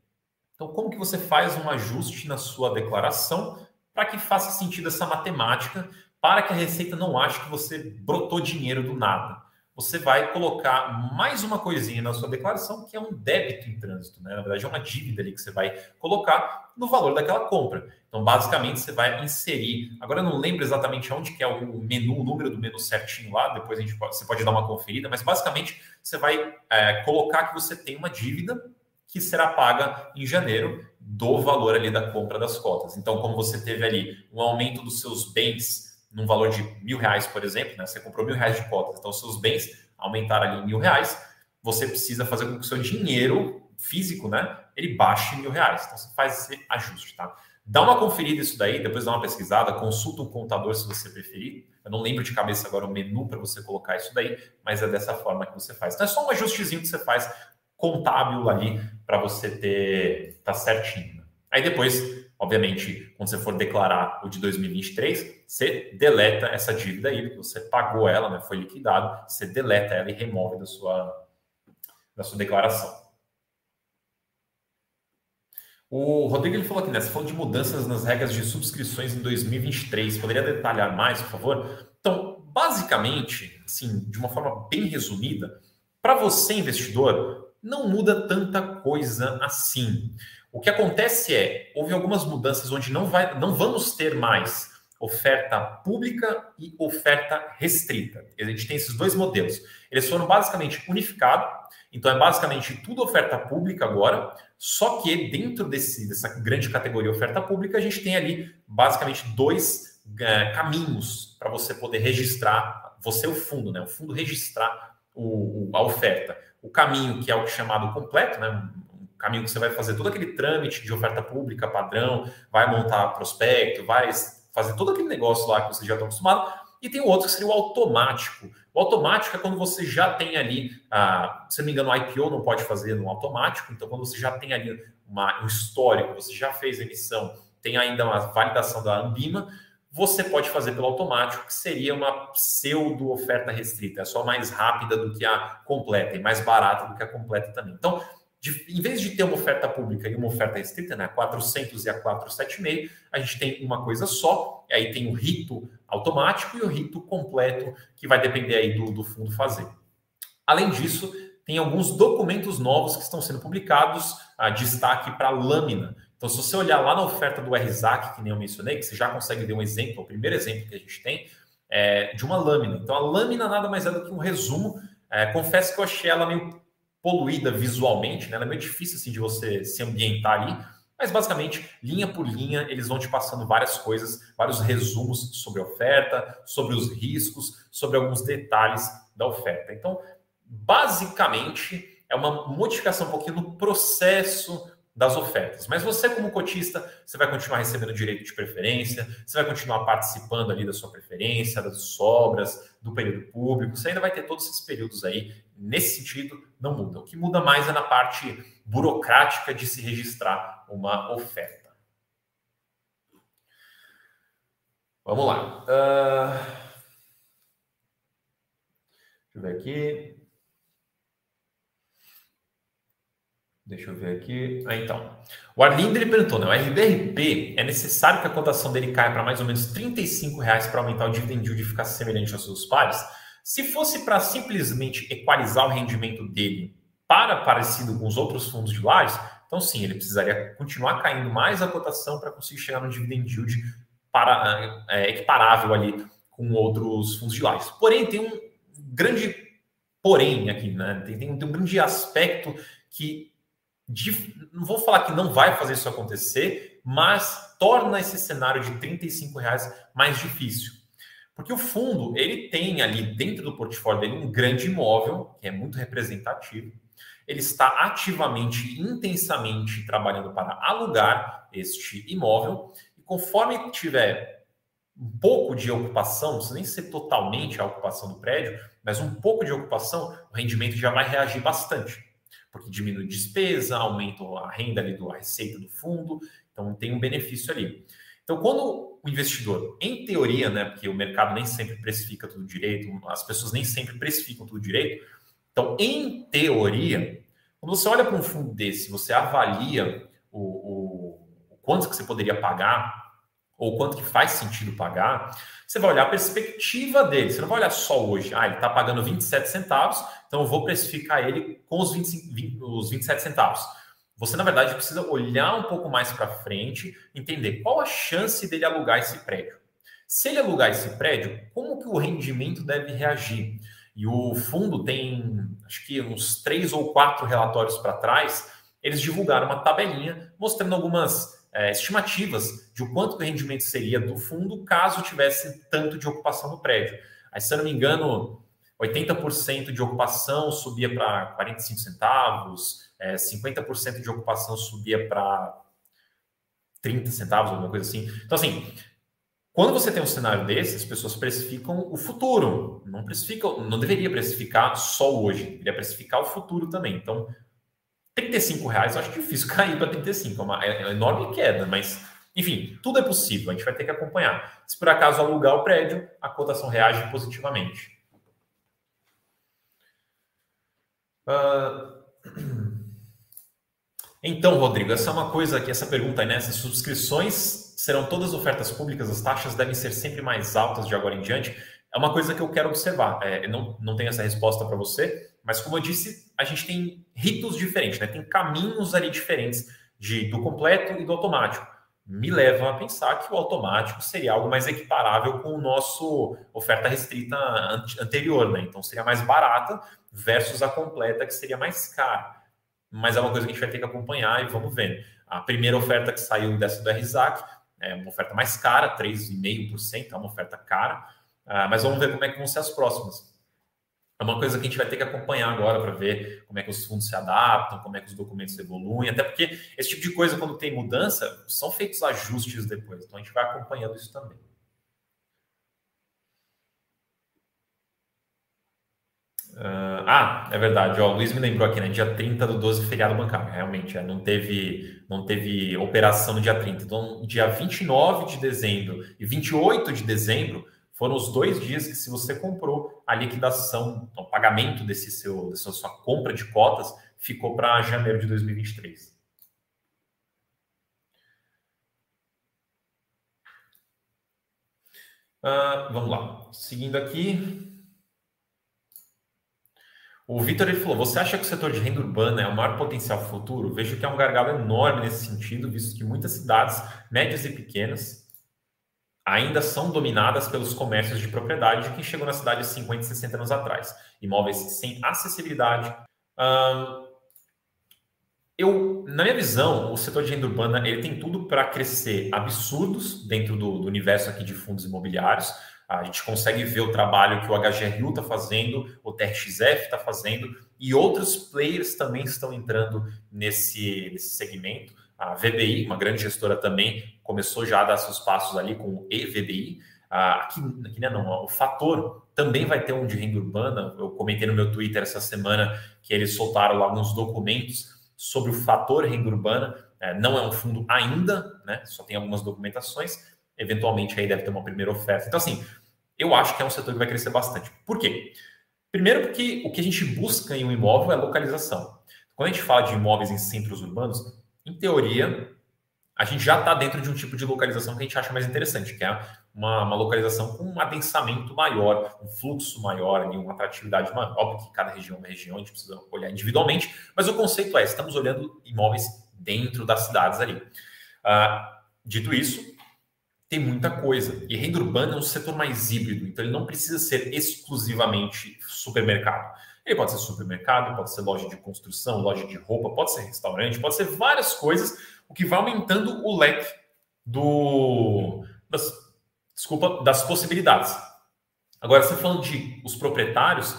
Então, como que você faz um ajuste na sua declaração para que faça sentido essa matemática, para que a Receita não ache que você brotou dinheiro do nada? você vai colocar mais uma coisinha na sua declaração, que é um débito em trânsito, né? Na verdade, é uma dívida ali que você vai colocar no valor daquela compra. Então, basicamente, você vai inserir. Agora, eu não lembro exatamente onde que é o menu, o número do menu certinho lá, depois a gente pode, você pode dar uma conferida, mas basicamente você vai é, colocar que você tem uma dívida que será paga em janeiro do valor ali da compra das cotas. Então, como você teve ali um aumento dos seus bens num valor de mil reais, por exemplo, né? Você comprou mil reais de cotas, então seus bens aumentaram ali em mil reais, você precisa fazer com que o seu dinheiro físico, né? Ele baixe em mil reais. Então você faz esse ajuste, tá? Dá uma conferida isso daí, depois dá uma pesquisada, consulta um contador se você preferir. Eu não lembro de cabeça agora o menu para você colocar isso daí, mas é dessa forma que você faz. Então é só um ajustezinho que você faz contábil ali para você ter tá certinho. Aí depois Obviamente, quando você for declarar o de 2023, você deleta essa dívida aí, porque você pagou ela, né, foi liquidado, você deleta ela e remove da sua, da sua declaração. O Rodrigo ele falou aqui, né? Você falou de mudanças nas regras de subscrições em 2023. Poderia detalhar mais, por favor? Então, basicamente, assim, de uma forma bem resumida, para você, investidor, não muda tanta coisa assim. O que acontece é, houve algumas mudanças onde não, vai, não vamos ter mais oferta pública e oferta restrita. A gente tem esses dois modelos. Eles foram basicamente unificados, então é basicamente tudo oferta pública agora, só que dentro desse, dessa grande categoria oferta pública, a gente tem ali basicamente dois uh, caminhos para você poder registrar, você o fundo, né? O fundo registrar o, o, a oferta. O caminho que é o chamado completo, né? caminho que você vai fazer todo aquele trâmite de oferta pública padrão, vai montar prospecto, vai fazer todo aquele negócio lá que você já está acostumado. E tem o outro que seria o automático. O automático é quando você já tem ali, ah, se não me engano, o IPO não pode fazer no automático, então quando você já tem ali uma, um histórico, você já fez emissão, tem ainda uma validação da Ambima, você pode fazer pelo automático, que seria uma pseudo oferta restrita, é só mais rápida do que a completa e mais barata do que a completa também. Então, de, em vez de ter uma oferta pública e uma oferta restrita, né, a 400 e a 475, a gente tem uma coisa só, e aí tem o rito automático e o rito completo, que vai depender aí do, do fundo fazer. Além disso, tem alguns documentos novos que estão sendo publicados, a destaque para a lâmina. Então, se você olhar lá na oferta do RZAC, que nem eu mencionei, que você já consegue ver um exemplo, o primeiro exemplo que a gente tem, é de uma lâmina. Então, a lâmina nada mais é do que um resumo. É, confesso que eu achei ela meio poluída visualmente, né? Ela é meio difícil assim de você se ambientar ali, Mas basicamente, linha por linha, eles vão te passando várias coisas, vários resumos sobre a oferta, sobre os riscos, sobre alguns detalhes da oferta. Então, basicamente, é uma modificação um pouquinho no processo das ofertas. Mas você, como cotista, você vai continuar recebendo direito de preferência, você vai continuar participando ali da sua preferência, das sobras, do período público, você ainda vai ter todos esses períodos aí. Nesse sentido, não muda. O que muda mais é na parte burocrática de se registrar uma oferta. Vamos lá. Uh... Deixa eu ver aqui. Deixa eu ver aqui. Ah, então. O Arlindo ele perguntou, né? O RBRP é necessário que a cotação dele caia para mais ou menos R$ reais para aumentar o dividend yield e ficar semelhante aos seus pares? Se fosse para simplesmente equalizar o rendimento dele para parecido com os outros fundos de lajes, então sim, ele precisaria continuar caindo mais a cotação para conseguir chegar no dividend yield para, é, equiparável ali com outros fundos de lajes. Porém, tem um grande porém aqui, né? Tem, tem, tem um grande aspecto que de, não vou falar que não vai fazer isso acontecer, mas torna esse cenário de 35 reais mais difícil. Porque o fundo, ele tem ali dentro do portfólio dele um grande imóvel, que é muito representativo. Ele está ativamente, intensamente trabalhando para alugar este imóvel. E conforme tiver um pouco de ocupação, não nem ser totalmente a ocupação do prédio, mas um pouco de ocupação, o rendimento já vai reagir bastante porque diminui despesa, aumenta a renda ali do a receita do fundo, então tem um benefício ali. Então, quando o investidor, em teoria, né, porque o mercado nem sempre precifica tudo direito, as pessoas nem sempre precificam tudo direito, então, em teoria, quando você olha para um fundo desse, você avalia o, o, o quanto que você poderia pagar ou quanto que faz sentido pagar, você vai olhar a perspectiva dele. Você não vai olhar só hoje. Ah, ele está pagando 27 centavos, então eu vou precificar ele com os, 25, 20, os 27 centavos. Você, na verdade, precisa olhar um pouco mais para frente, entender qual a chance dele alugar esse prédio. Se ele alugar esse prédio, como que o rendimento deve reagir? E o fundo tem, acho que uns três ou quatro relatórios para trás, eles divulgaram uma tabelinha mostrando algumas é, estimativas de o quanto o rendimento seria do fundo caso tivesse tanto de ocupação no prédio. Aí, se eu não me engano, 80% de ocupação subia para 45 centavos, é, 50% de ocupação subia para 30 centavos, alguma coisa assim. Então, assim, quando você tem um cenário desse, as pessoas precificam o futuro, não precificam, não deveria precificar só hoje, deveria precificar o futuro também. Então, 35 reais eu acho difícil [LAUGHS] cair para 35, é uma, é uma enorme queda, mas enfim, tudo é possível, a gente vai ter que acompanhar. Se por acaso alugar o prédio, a cotação reage positivamente. Uh... [CLEARS THROAT] Então, Rodrigo, essa é uma coisa que essa pergunta aí, né? Essas subscrições serão todas ofertas públicas, as taxas devem ser sempre mais altas de agora em diante. É uma coisa que eu quero observar. É, não, não tenho essa resposta para você, mas como eu disse, a gente tem ritos diferentes, né? Tem caminhos ali diferentes de, do completo e do automático. Me levam a pensar que o automático seria algo mais equiparável com o nosso oferta restrita anterior, né? Então seria mais barata versus a completa, que seria mais cara. Mas é uma coisa que a gente vai ter que acompanhar e vamos vendo. A primeira oferta que saiu dessa do RZAC é uma oferta mais cara, 3,5%, é uma oferta cara. Ah, mas vamos ver como é que vão ser as próximas é uma coisa que a gente vai ter que acompanhar agora para ver como é que os fundos se adaptam, como é que os documentos evoluem, até porque esse tipo de coisa, quando tem mudança, são feitos ajustes depois. Então a gente vai acompanhando isso também. Uh, ah, é verdade. Ó, o Luiz me lembrou aqui, né? Dia 30 do 12, feriado bancário. Realmente, é, não, teve, não teve operação no dia 30. Então, dia 29 de dezembro e 28 de dezembro foram os dois dias que, se você comprou, a liquidação, o pagamento desse seu, dessa sua compra de cotas ficou para janeiro de 2023. Uh, vamos lá. Seguindo aqui. O Vitor falou: você acha que o setor de renda urbana é o maior potencial futuro? Vejo que é um gargalo enorme nesse sentido, visto que muitas cidades, médias e pequenas, ainda são dominadas pelos comércios de propriedade de quem chegou na cidade 50, 60 anos atrás. Imóveis sem acessibilidade. eu, na minha visão, o setor de renda urbana ele tem tudo para crescer absurdos dentro do, do, universo aqui de fundos imobiliários. A gente consegue ver o trabalho que o HGRU está fazendo, o TRXF está fazendo e outros players também estão entrando nesse, nesse segmento. A VBI, uma grande gestora também, começou já a dar seus passos ali com o EVBI. Aqui, aqui né, não, o Fator também vai ter um de renda urbana. Eu comentei no meu Twitter essa semana que eles soltaram lá alguns documentos sobre o fator renda urbana. É, não é um fundo ainda, né? Só tem algumas documentações. Eventualmente aí deve ter uma primeira oferta. Então, assim, eu acho que é um setor que vai crescer bastante. Por quê? Primeiro, porque o que a gente busca em um imóvel é localização. Quando a gente fala de imóveis em centros urbanos, em teoria, a gente já está dentro de um tipo de localização que a gente acha mais interessante, que é uma, uma, localização com um adensamento maior, um fluxo maior, uma atratividade maior. Óbvio que cada região é uma região, a gente precisa olhar individualmente, mas o conceito é: estamos olhando imóveis dentro das cidades ali. Ah, dito isso, tem muita coisa. E renda urbana é um setor mais híbrido, então ele não precisa ser exclusivamente supermercado. Ele pode ser supermercado, pode ser loja de construção, loja de roupa, pode ser restaurante, pode ser várias coisas, o que vai aumentando o leque do, das desculpa, das possibilidades. Agora, você falando de os proprietários,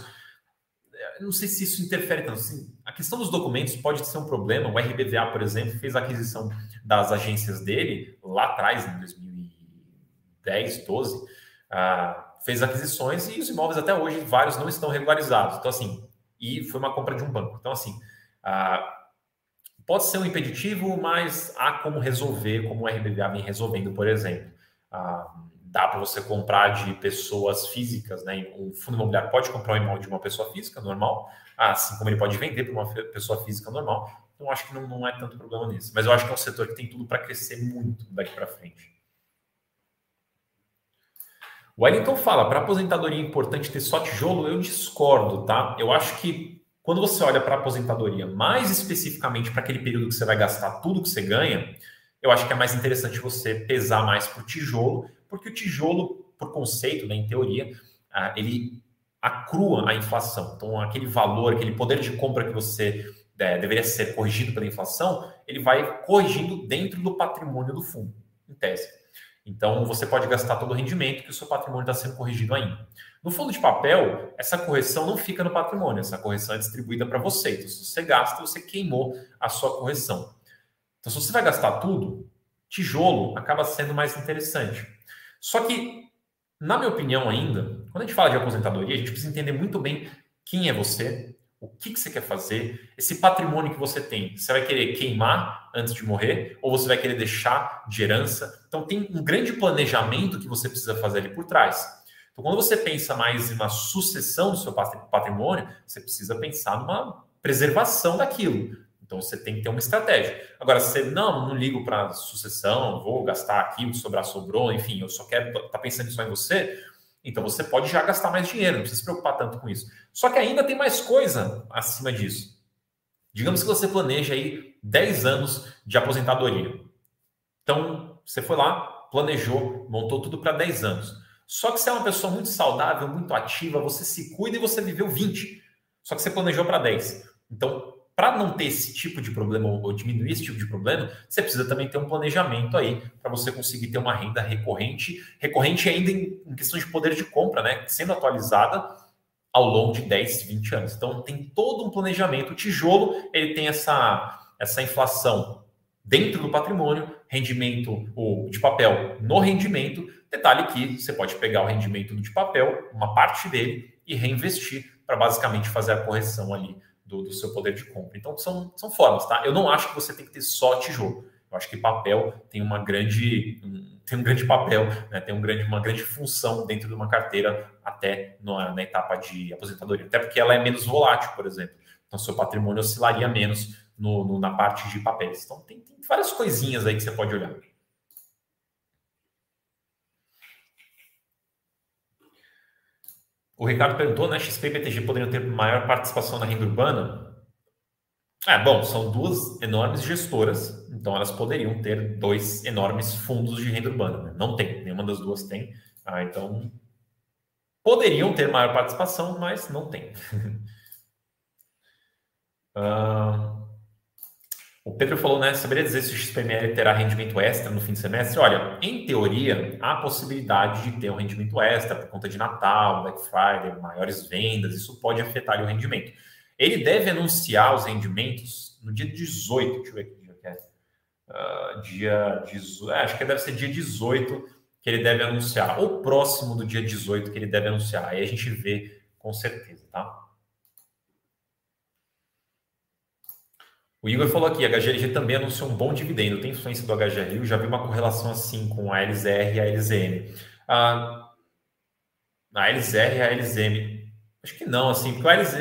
é, não sei se isso interfere tanto. Assim, a questão dos documentos pode ser um problema. O RBVA, por exemplo, fez a aquisição das agências dele lá atrás, em 2010, 12, ah, fez aquisições e os imóveis até hoje, vários não estão regularizados. Então, assim, e foi uma compra de um banco. Então, assim, ah, pode ser um impeditivo, mas há como resolver, como o RBVA vem resolvendo, por exemplo. Ah, dá para você comprar de pessoas físicas, né? Um fundo imobiliário pode comprar um imóvel de uma pessoa física normal, assim como ele pode vender para uma pessoa física normal. Então, acho que não, não é tanto problema nisso. Mas eu acho que é um setor que tem tudo para crescer muito daqui para frente. O Wellington fala: para aposentadoria é importante ter só tijolo? Eu discordo, tá? Eu acho que quando você olha para aposentadoria, mais especificamente para aquele período que você vai gastar tudo que você ganha, eu acho que é mais interessante você pesar mais para o tijolo, porque o tijolo, por conceito, né, em teoria, ah, ele acrua a inflação. Então, aquele valor, aquele poder de compra que você é, deveria ser corrigido pela inflação, ele vai corrigindo dentro do patrimônio do fundo, em tese. Então, você pode gastar todo o rendimento que o seu patrimônio está sendo corrigido ainda. No fundo de papel, essa correção não fica no patrimônio, essa correção é distribuída para você. Então, se você gasta, você queimou a sua correção. Então, se você vai gastar tudo, tijolo acaba sendo mais interessante. Só que, na minha opinião ainda, quando a gente fala de aposentadoria, a gente precisa entender muito bem quem é você, o que, que você quer fazer, esse patrimônio que você tem. Você vai querer queimar antes de morrer ou você vai querer deixar de herança? Então, tem um grande planejamento que você precisa fazer ali por trás. Então, quando você pensa mais em uma sucessão do seu patrimônio, você precisa pensar numa preservação daquilo. Então você tem que ter uma estratégia. Agora, se você não, não ligo para sucessão, vou gastar aqui, o que sobrar sobrou, enfim, eu só quero estar tá pensando só em você, então você pode já gastar mais dinheiro, não precisa se preocupar tanto com isso. Só que ainda tem mais coisa acima disso. Digamos que você planeja aí 10 anos de aposentadoria. Então, você foi lá, planejou, montou tudo para 10 anos. Só que você é uma pessoa muito saudável, muito ativa, você se cuida e você viveu 20. Só que você planejou para 10. Então, para não ter esse tipo de problema ou diminuir esse tipo de problema, você precisa também ter um planejamento aí para você conseguir ter uma renda recorrente, recorrente ainda em, em, questão de poder de compra, né? Sendo atualizada ao longo de 10, 20 anos. Então tem todo um planejamento. O tijolo ele tem essa, essa inflação dentro do patrimônio, rendimento o de papel no rendimento. Detalhe que você pode pegar o rendimento de papel, uma parte dele, e reinvestir para basicamente fazer a correção ali do, do, seu poder de compra. Então, são, são formas, tá? Eu não acho que você tem que ter só tijolo. Eu acho que papel tem uma grande tem um grande papel, né? tem um grande, uma grande função dentro de uma carteira até na, na etapa de aposentadoria. Até porque ela é menos volátil, por exemplo. Então, seu patrimônio oscilaria menos no, no na parte de papéis. Então, tem, tem várias coisinhas aí que você pode olhar. O Ricardo perguntou, né? XP e BTG poderiam ter maior participação na renda urbana? É, bom, são duas enormes gestoras, então elas poderiam ter dois enormes fundos de renda urbana. Né? Não tem, nenhuma das duas tem. Ah, então, poderiam ter maior participação, mas não tem. [LAUGHS] ah, O Pedro falou, né? Saberia dizer se o XPML terá rendimento extra no fim de semestre? Olha, em teoria, há a possibilidade de ter um rendimento extra por conta de Natal, Black Friday, maiores vendas, isso pode afetar o rendimento. Ele deve anunciar os rendimentos no dia 18, deixa eu ver aqui, é. Uh, dia 18, é, acho que deve ser dia 18 que ele deve anunciar, ou próximo do dia 18 que ele deve anunciar. Aí a gente vê com certeza, tá? O Igor falou aqui, a HGLG também anunciou um bom dividendo, tem influência do HGRU, já vi uma correlação assim com a LZR e a LZM. Ah, a LZR e a LZM, acho que não, assim, porque a LZ,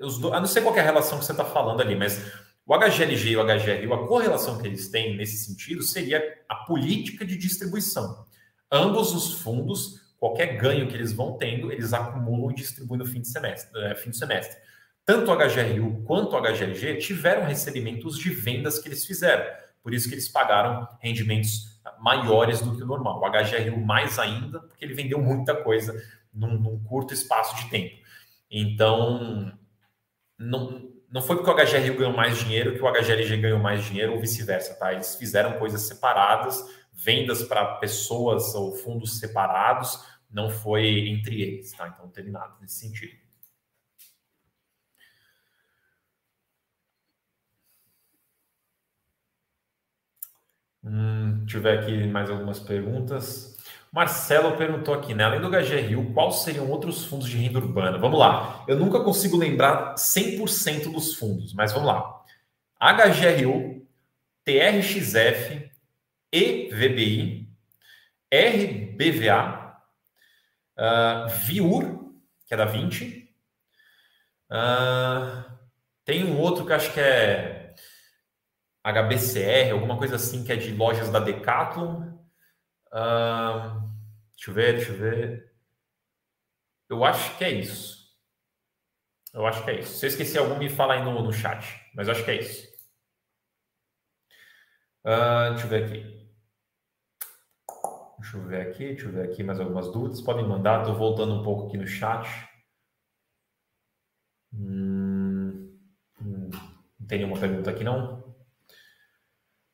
os do, a não sei qual é a relação que você está falando ali, mas o HGLG e o HGRU, a correlação que eles têm nesse sentido seria a política de distribuição. Ambos os fundos, qualquer ganho que eles vão tendo, eles acumulam e distribuem no fim de semestre, é, fim de semestre tanto o HGRU quanto o HGLG tiveram recebimentos de vendas que eles fizeram. Por isso que eles pagaram rendimentos maiores do que o normal. O HGRU mais ainda, porque ele vendeu muita coisa num, num curto espaço de tempo. Então, não, não foi porque o HGRU ganhou mais dinheiro que o HGLG ganhou mais dinheiro ou vice-versa, tá? Eles fizeram coisas separadas, vendas para pessoas ou fundos separados, não foi entre eles, tá? Então não teve nada nesse sentido. Hum, deixa eu ver aqui mais algumas perguntas. Marcelo perguntou aqui, né? Além do HGRU, quais seriam outros fundos de renda urbana? Vamos lá. Eu nunca consigo lembrar 100% dos fundos, mas vamos lá. HGRU, TRXF, EVBI, RBVA, uh, VIUR, que é da 20. Uh, tem um outro que acho que é HBCR, alguma coisa assim que é de lojas da Decathlon. Uh, deixa eu ver, deixa eu ver. Eu acho que é isso. Eu acho que é isso. Se eu esqueci algum, me fala aí no, no chat. Mas acho que é isso. Uh, deixa eu ver aqui. Deixa eu ver aqui, deixa eu ver aqui mais algumas dúvidas. Podem mandar, estou voltando um pouco aqui no chat. Hum, hum, não tem nenhuma pergunta aqui, não?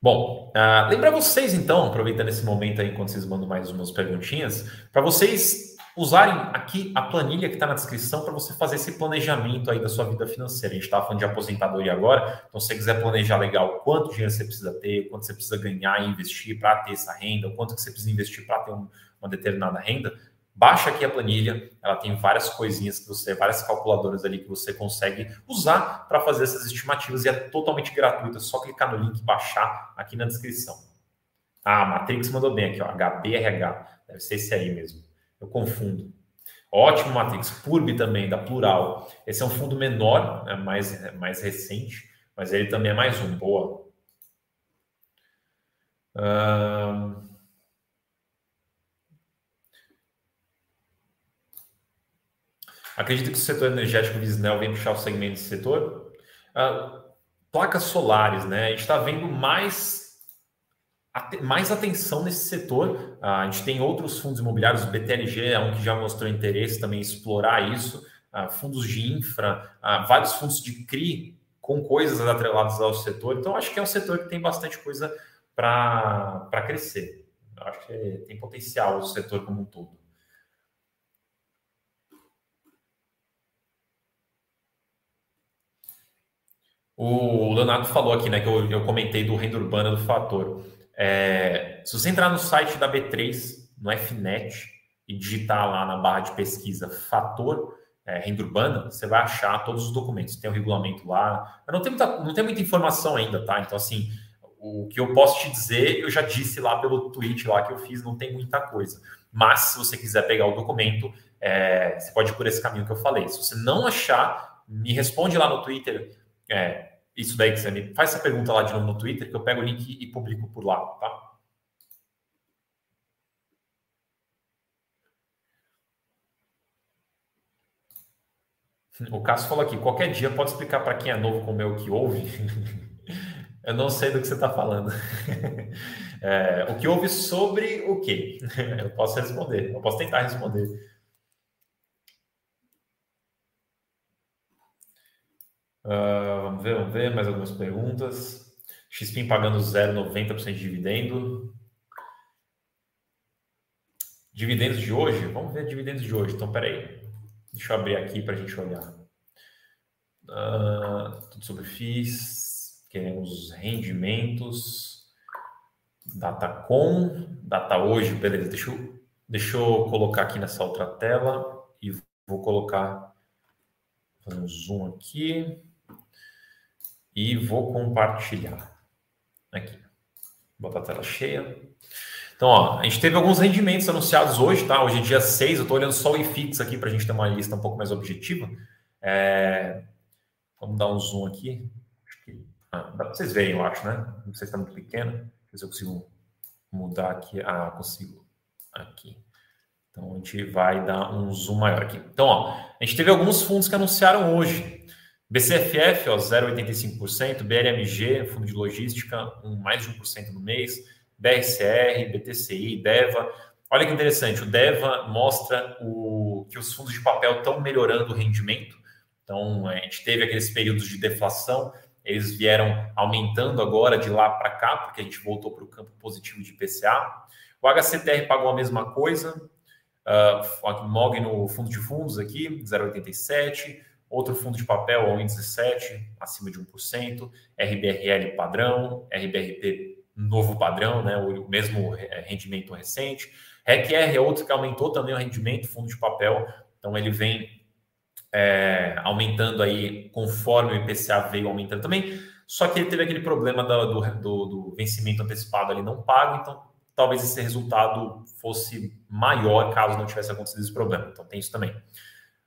Bom, uh, vocês então, aproveitando esse momento aí, enquanto vocês mandam mais umas perguntinhas, para vocês usarem aqui a planilha que está na descrição para você fazer esse planejamento aí da sua vida financeira. A gente estava falando de aposentadoria agora, então se você quiser planejar legal quanto dinheiro você precisa ter, quanto você precisa ganhar e investir para ter essa renda, quanto que você precisa investir para ter um, uma determinada renda, Baixa aqui a planilha, ela tem várias coisinhas que você, várias calculadoras ali que você consegue usar para fazer essas estimativas e é totalmente gratuita. É só clicar no link e baixar aqui na descrição. Ah, a Matrix mandou bem aqui, ó, HBRH. Deve ser esse aí mesmo. Eu confundo. Ótimo, Matrix. Purb também, da Plural. Esse é um fundo menor, né, mais, mais recente, mas ele também é mais um. Boa. Um... Acredito que o setor energético Visnel vem puxar o segmento desse setor. Uh, placas solares, né? A gente está vendo mais, mais atenção nesse setor. Uh, a gente tem outros fundos imobiliários, o BTLG é um que já mostrou interesse também em explorar isso. Uh, fundos de infra, vários fundos de CRI com coisas atreladas ao setor. Então, acho que é um setor que tem bastante coisa para crescer. Acho que tem potencial o setor como um todo. O Leonardo falou aqui, né, que eu, eu comentei do renda urbana do fator. É, se você entrar no site da B3, no FNET, e digitar lá na barra de pesquisa fator é, renda urbana, você vai achar todos os documentos. Tem o regulamento lá. Eu não tem muita, não tem muita informação ainda, tá? Então, assim, o que eu posso te dizer, eu já disse lá pelo tweet lá que eu fiz, não tem muita coisa. Mas, se você quiser pegar o documento, é, você pode ir por esse caminho que eu falei. Se você não achar, me responde lá no Twitter é, isso daí que você me faz essa pergunta lá de novo no Twitter, que eu pego o link e publico por lá, tá? O Cássio falou aqui: qualquer dia pode explicar para quem é novo como eu que ouve? [LAUGHS] eu não sei do que você está falando. [LAUGHS] É, o que ouve sobre o quê? [LAUGHS] Eu posso responder, eu posso tentar responder. Uh, vamos ver, vamos ver mais algumas perguntas. XPIN pagando 0,90% de dividendo. Dividendos de hoje? Vamos ver dividendos de hoje. Então, peraí. Deixa eu abrir aqui para a gente olhar. Uh, tudo sobre FIIs. Queremos rendimentos. Datacom. Data hoje, beleza. Deixa eu, deixa eu colocar aqui nessa outra tela e vou colocar. Fazer um zoom aqui. E vou compartilhar. Aqui. Vou botar a tela cheia. Então, ó, a gente teve alguns rendimentos anunciados hoje, tá? Hoje é dia 6, eu estou olhando só o IFIX aqui para a gente ter uma lista um pouco mais objetiva. É... Vamos dar um zoom aqui. Ah, dá para vocês verem, eu acho, né? Não sei se está muito pequeno. Deixa eu ver se eu consigo mudar aqui. Ah, consigo. Aqui. Então, a gente vai dar um zoom maior aqui. Então, ó, a gente teve alguns fundos que anunciaram hoje. BCFF, ó, 0,85%. BRMG, fundo de logística, um, mais de 1% no mês. BRCR, BTCI, DEVA. Olha que interessante, o DEVA mostra o, que os fundos de papel estão melhorando o rendimento. Então, a gente teve aqueles períodos de deflação, eles vieram aumentando agora de lá para cá, porque a gente voltou para o campo positivo de IPCA. O HCTR pagou a mesma coisa, uh, MOG no fundo de fundos aqui, 0,87, outro fundo de papel, 1,17, acima de 1%, RBRL padrão, RBRP novo padrão, né, o mesmo é, rendimento recente. RECR é outro que aumentou também o rendimento, fundo de papel, então ele vem é, aumentando aí conforme o IPCA veio aumentando também. Só que ele teve aquele problema do, do, do vencimento antecipado ali não pago, então talvez esse resultado fosse maior caso não tivesse acontecido esse problema. Então tem isso também.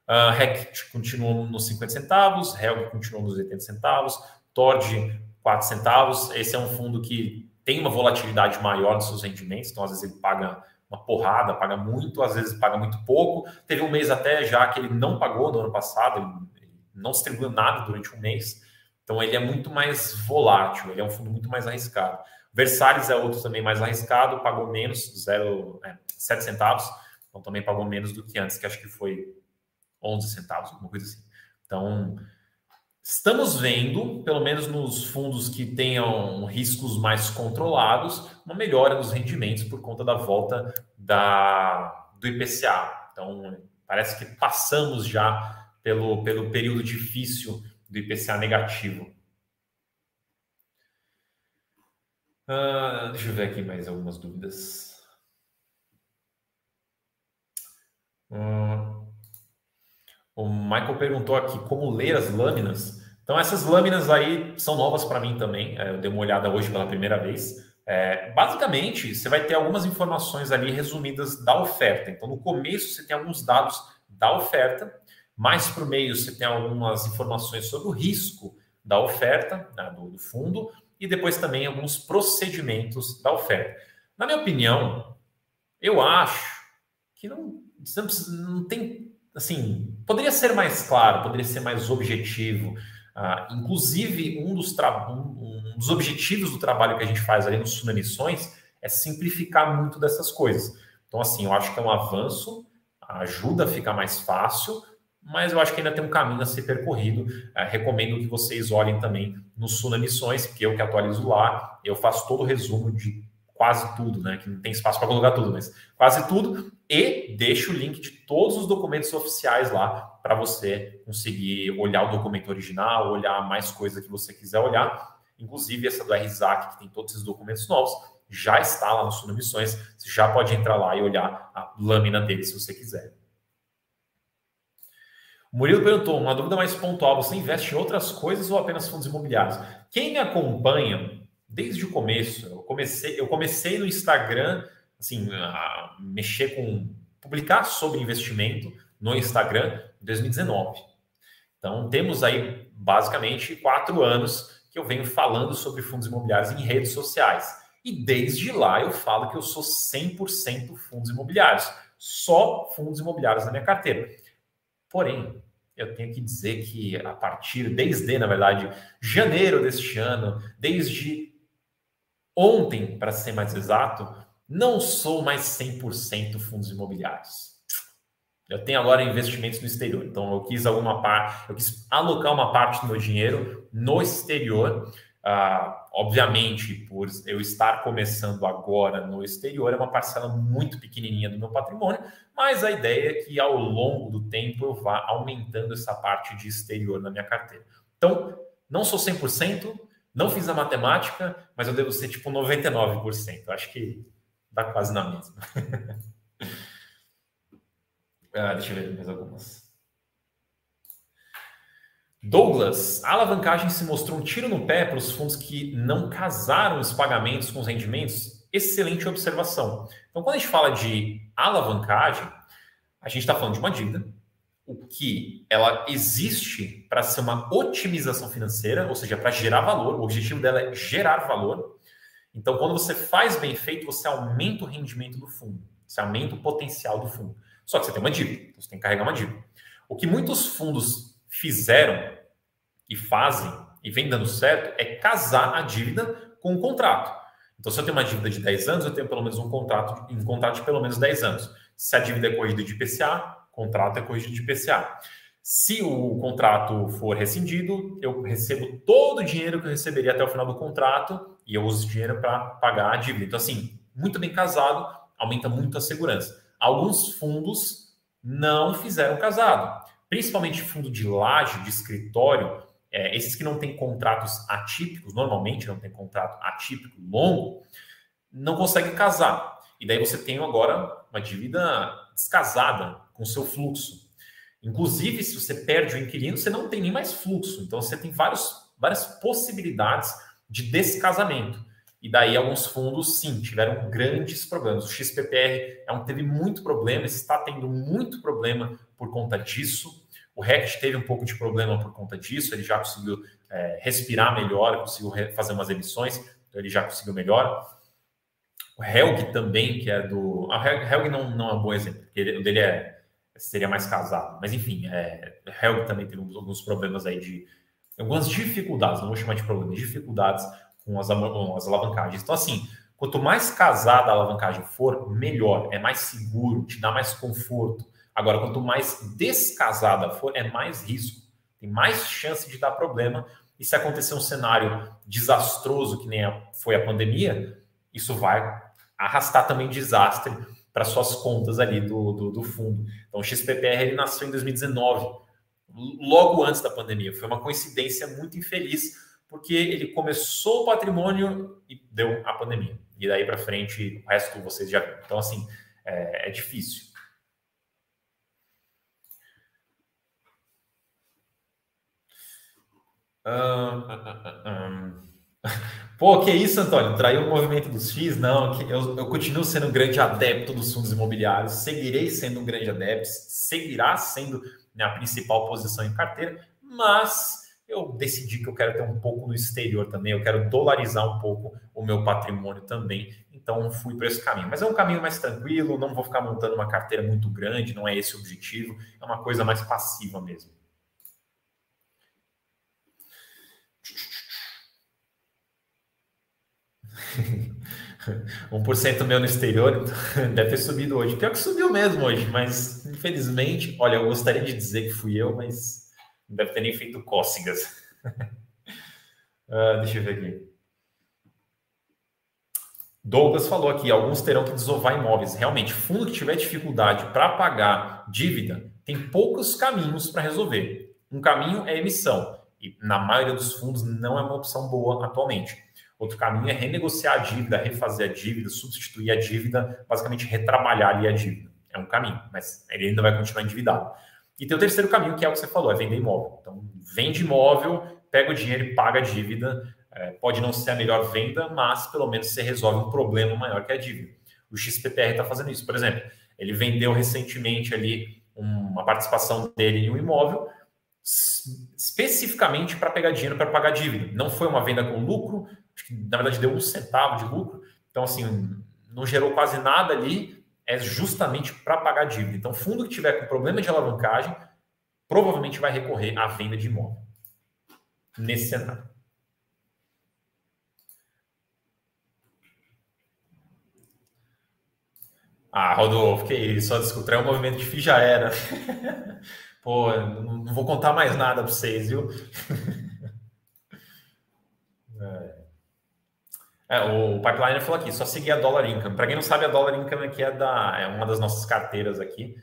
Uh, REC continua nos 50 centavos, HELG continua nos 80 centavos, TORD 4 centavos. Esse é um fundo que tem uma volatilidade maior nos seus rendimentos, então às vezes ele paga uma porrada, paga muito, às vezes paga muito pouco. Teve um mês até já que ele não pagou no ano passado, ele não distribuiu nada durante um mês, então ele é muito mais volátil, ele é um fundo muito mais arriscado. Versalhes é outro também mais arriscado, pagou menos, zero, é, 7 centavos, então também pagou menos do que antes, que acho que foi 11 centavos, alguma coisa assim. Então, Estamos vendo, pelo menos nos fundos que tenham riscos mais controlados, uma melhora nos rendimentos por conta da volta da, do IPCA. Então, parece que passamos já pelo, pelo período difícil do IPCA negativo. Uh, deixa eu ver aqui mais algumas dúvidas. Uh, o Michael perguntou aqui como ler as lâminas. Então, essas lâminas aí são novas para mim também. É, eu dei uma olhada hoje pela primeira vez. É, basicamente, você vai ter algumas informações ali resumidas da oferta. Então, no começo, você tem alguns dados da oferta, mais para o meio, você tem algumas informações sobre o risco da oferta, né, do, do fundo, e depois também alguns procedimentos da oferta. Na minha opinião, eu acho que não, não, não tem assim, poderia ser mais claro, poderia ser mais objetivo. Uh, inclusive, um dos, um, um dos, objetivos do trabalho que a gente faz ali no Suna Missões é simplificar muito dessas coisas. Então, assim, eu acho que é um avanço, ajuda a ficar mais fácil, mas eu acho que ainda tem um caminho a ser percorrido. Uh, recomendo que vocês olhem também no Suna Missões, porque eu que atualizo lá, eu faço todo o resumo de quase tudo, né? Que não tem espaço para colocar tudo, mas quase tudo. E deixo o link de todos os documentos oficiais lá para você conseguir olhar o documento original, olhar mais coisa que você quiser olhar. Inclusive, essa do RZAC, que tem todos esses documentos novos, já está lá no Suno Missões. Você já pode entrar lá e olhar a lâmina dele se você quiser. O Murilo perguntou: uma dúvida mais pontual: você investe em outras coisas ou apenas fundos imobiliários? Quem me acompanha desde o começo. Eu comecei, eu comecei no Instagram, assim, a mexer com publicar sobre investimento no Instagram em 2019. Então temos aí basicamente quatro anos que eu venho falando sobre fundos imobiliários em redes sociais. E desde lá eu falo que eu sou 100% fundos imobiliários, só fundos imobiliários na minha carteira. Porém, eu tenho que dizer que a partir, desde, na verdade, janeiro deste ano, desde Ontem, para ser mais exato, não sou mais 100% fundos imobiliários. Eu tenho agora investimentos no exterior. Então, eu quis alguma parte, eu quis alocar uma parte do meu dinheiro no exterior. Ah, obviamente, por eu estar começando agora no exterior, é uma parcela muito pequenininha do meu patrimônio, mas a ideia é que ao longo do tempo eu vá aumentando essa parte de exterior na minha carteira. Então, não sou 100%, não fiz a matemática, mas eu devo ser tipo 99%. Acho que dá quase na mesma. [LAUGHS] ah, deixa eu ver mais algumas. Douglas, a alavancagem se mostrou um tiro no pé para os fundos que não casaram os pagamentos com os rendimentos? Excelente observação. Então, quando a gente fala de alavancagem, a gente está falando de uma dívida, o que ela existe para ser uma otimização financeira, ou seja, para gerar valor. O objetivo dela é gerar valor. Então, quando você faz bem feito, você aumenta o rendimento do fundo, você aumenta o potencial do fundo. Só que você tem uma dívida, você tem que carregar uma dívida. O que muitos fundos fizeram e fazem e vem dando certo é casar a dívida com um contrato. Então, se eu tenho uma dívida de 10 anos, eu tenho pelo menos um contrato, um contrato de pelo menos 10 anos. Se a dívida é corrigida de IPCA, contrato é corrigido de IPCA. Se o contrato for rescindido, eu recebo todo o dinheiro que eu receberia até o final do contrato e eu uso esse dinheiro para pagar a dívida. Então, assim, muito bem casado, aumenta muito a segurança. Alguns fundos não fizeram casado principalmente fundo de laje, de escritório, é, esses que não têm contratos atípicos, normalmente não tem contrato atípico longo, não conseguem casar. E daí você tem agora uma dívida descasada com seu fluxo. Inclusive, se você perde o inquilino, você não tem nem mais fluxo. Então, você tem vários, várias possibilidades de descasamento. E daí, alguns fundos, sim, tiveram grandes problemas. O XPPR é um, teve muito problema, está tendo muito problema por conta disso. O Rect teve um pouco de problema por conta disso, ele já conseguiu é, respirar melhor, conseguiu fazer umas emissões, então ele já conseguiu melhor. O Helg também, que é do. A Helg não, não é um bom exemplo, porque ele, o dele é, seria mais casado. Mas enfim, é, Helg também teve alguns problemas aí de. algumas dificuldades, não vou chamar de problemas, dificuldades com as, com as alavancagens. Então, assim, quanto mais casada a alavancagem for, melhor, é mais seguro, te dá mais conforto. Agora, quanto mais descasada for, é mais risco, tem mais chance de dar problema. E se acontecer um cenário desastroso, que nem foi a pandemia, isso vai arrastar também desastre para suas contas ali do, do, do, fundo. Então, o XPPR ele nasceu em 2019, logo antes da pandemia. Foi uma coincidência muito infeliz, porque ele começou o patrimônio e deu a pandemia. E daí para frente, o resto vocês já viram. Então, assim, é, é difícil. Pô, que isso, Antônio? Traiu o movimento dos FIIs? Não, eu, eu continuo sendo um grande adepto dos fundos imobiliários, seguirei sendo um grande adepto, seguirá sendo minha principal posição em carteira, mas eu decidi que eu quero ter um pouco no exterior também, eu quero dolarizar um pouco o meu patrimônio também, então fui para esse caminho. Mas é um caminho mais tranquilo, não vou ficar montando uma carteira muito grande, não é esse o objetivo, é uma coisa mais passiva mesmo. [LAUGHS] 1% meu no exterior então, [LAUGHS] deve ter subido hoje. Pior que subiu mesmo hoje, mas infelizmente, olha, eu gostaria de dizer que fui eu, mas não deve ter nem feito cócegas. uh, [LAUGHS] deixa eu ver aqui. Douglas falou aqui: alguns terão que desovar imóveis. Realmente, fundo que tiver dificuldade para pagar dívida, tem poucos caminhos para resolver. Um caminho é emissão, e na maioria dos fundos não é uma opção boa atualmente. Outro caminho é renegociar a dívida, refazer a dívida, substituir a dívida, basicamente retrabalhar ali a dívida. É um caminho, mas ele ainda vai continuar endividado. E tem o terceiro caminho, que é o que você falou, é vender imóvel. Então, vende imóvel, pega o dinheiro e paga a dívida. É, pode não ser a melhor venda, mas pelo menos você resolve um problema maior que a dívida. O XPTR está fazendo isso. Por exemplo, ele vendeu recentemente ali uma participação dele em um imóvel, especificamente para pegar dinheiro para pagar dívida. Não foi uma venda com lucro, na verdade deu um centavo de lucro, então assim, não gerou quase nada ali, é justamente para pagar dívida. Então, fundo que tiver com problema de alavancagem, provavelmente vai recorrer à venda de imóvel nesse cenário. Ah, Rodolfo, que isso, só discutir o movimento de FII já era. [LAUGHS] Pô, não vou contar mais nada para vocês, viu? [LAUGHS] é. É, o Pipeliner falou aqui, só seguir a Dollar Income. Para quem não sabe, a Dollar Income aqui é, da, é uma das nossas carteiras aqui,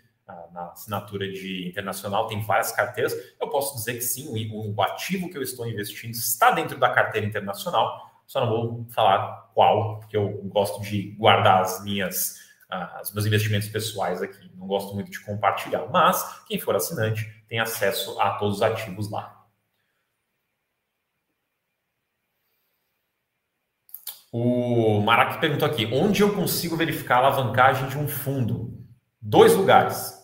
na assinatura de internacional, tem várias carteiras. Eu posso dizer que sim, o, o ativo que eu estou investindo está dentro da carteira internacional, só não vou falar qual, porque eu gosto de guardar as minhas, uh, os meus investimentos pessoais aqui. Não gosto muito de compartilhar, mas quem for assinante tem acesso a todos os ativos lá. O Marac perguntou aqui: onde eu consigo verificar a alavancagem de um fundo? Dois lugares.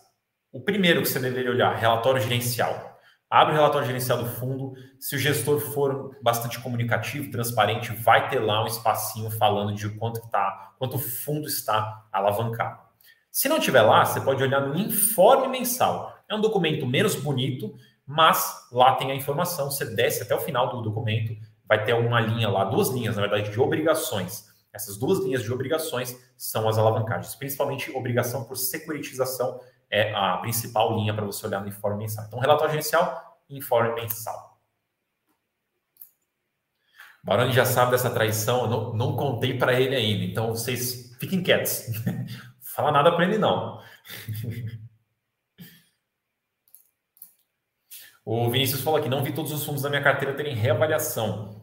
O primeiro que você deveria olhar, relatório gerencial. Abre o relatório gerencial do fundo. Se o gestor for bastante comunicativo, transparente, vai ter lá um espacinho falando de quanto está, quanto o fundo está alavancado. Se não tiver lá, você pode olhar no informe mensal. É um documento menos bonito, mas lá tem a informação. Você desce até o final do documento, vai ter uma linha lá, duas linhas, na verdade, de obrigações. Essas duas linhas de obrigações são as alavancagens, principalmente obrigação por securitização é a principal linha para você olhar no informe mensal. Então, relatório gerencial informe mensal. O Baroni já sabe dessa traição, eu não, não contei para ele ainda, então vocês fiquem quietos. [LAUGHS] Fala nada para ele, não. [LAUGHS] O Vinícius falou aqui: não vi todos os fundos da minha carteira terem reavaliação.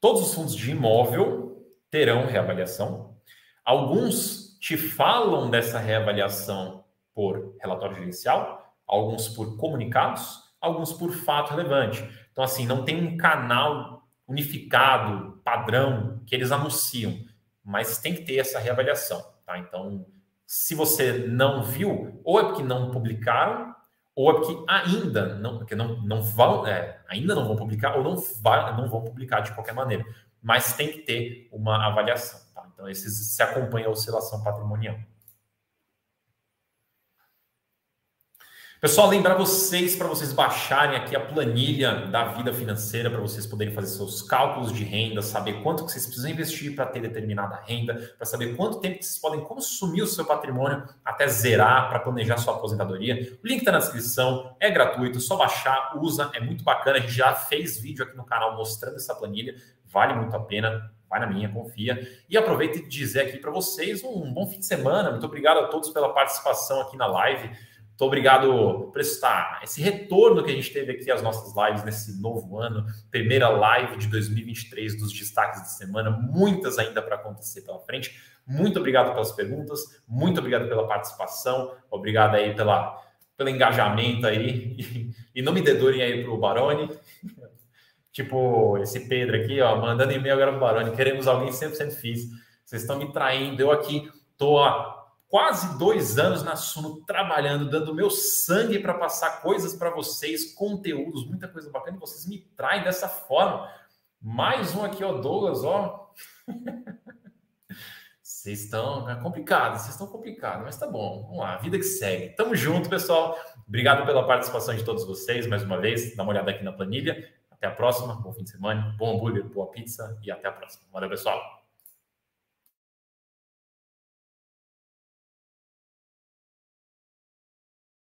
Todos os fundos de imóvel terão reavaliação. Alguns te falam dessa reavaliação por relatório gerencial, alguns por comunicados, alguns por fato relevante. Então, assim, não tem um canal unificado, padrão, que eles anunciam, mas tem que ter essa reavaliação, tá? Então, se você não viu, ou é porque não publicaram, ou é porque ainda não, porque não, não vão, é, ainda não vão publicar, ou não, vai, não vão publicar de qualquer maneira. Mas tem que ter uma avaliação. Tá? Então, esses se acompanha a oscilação patrimonial. Pessoal, lembrar vocês para vocês baixarem aqui a planilha da vida financeira para vocês poderem fazer seus cálculos de renda, saber quanto que vocês precisam investir para ter determinada renda, para saber quanto tempo que vocês podem consumir o seu patrimônio até zerar para planejar sua aposentadoria. O link está na descrição, é gratuito, só baixar, usa, é muito bacana. A gente já fez vídeo aqui no canal mostrando essa planilha, vale muito a pena. Vai na minha, confia. E aproveito e dizer aqui para vocês um bom fim de semana. Muito obrigado a todos pela participação aqui na live. Muito obrigado por estar. Esse retorno que a gente teve aqui às nossas lives nesse novo ano, primeira live de 2023 dos destaques de semana, muitas ainda para acontecer pela frente. Muito obrigado pelas perguntas, muito obrigado pela participação, obrigado aí pela, pelo engajamento aí. E, e não me dedurem aí para o Baroni. tipo, esse Pedro aqui, ó, mandando e-mail agora para o Baroni. Queremos alguém 100% fiz. Vocês estão me traindo. Eu aqui tô quase dois anos na Suno trabalhando, dando meu sangue para passar coisas para vocês, conteúdos, muita coisa bacana, e vocês me traem dessa forma. Mais um aqui, ó, Douglas, ó. [LAUGHS] Vocês estão é complicado, vocês estão complicados, mas tá bom. Vamos lá, vida que segue. Tamo junto, pessoal. Obrigado pela participação de todos vocês mais uma vez. Dá uma olhada aqui na planilha. Até a próxima. Bom fim de semana, bom hambúrguer, boa pizza e até a próxima. Valeu, pessoal.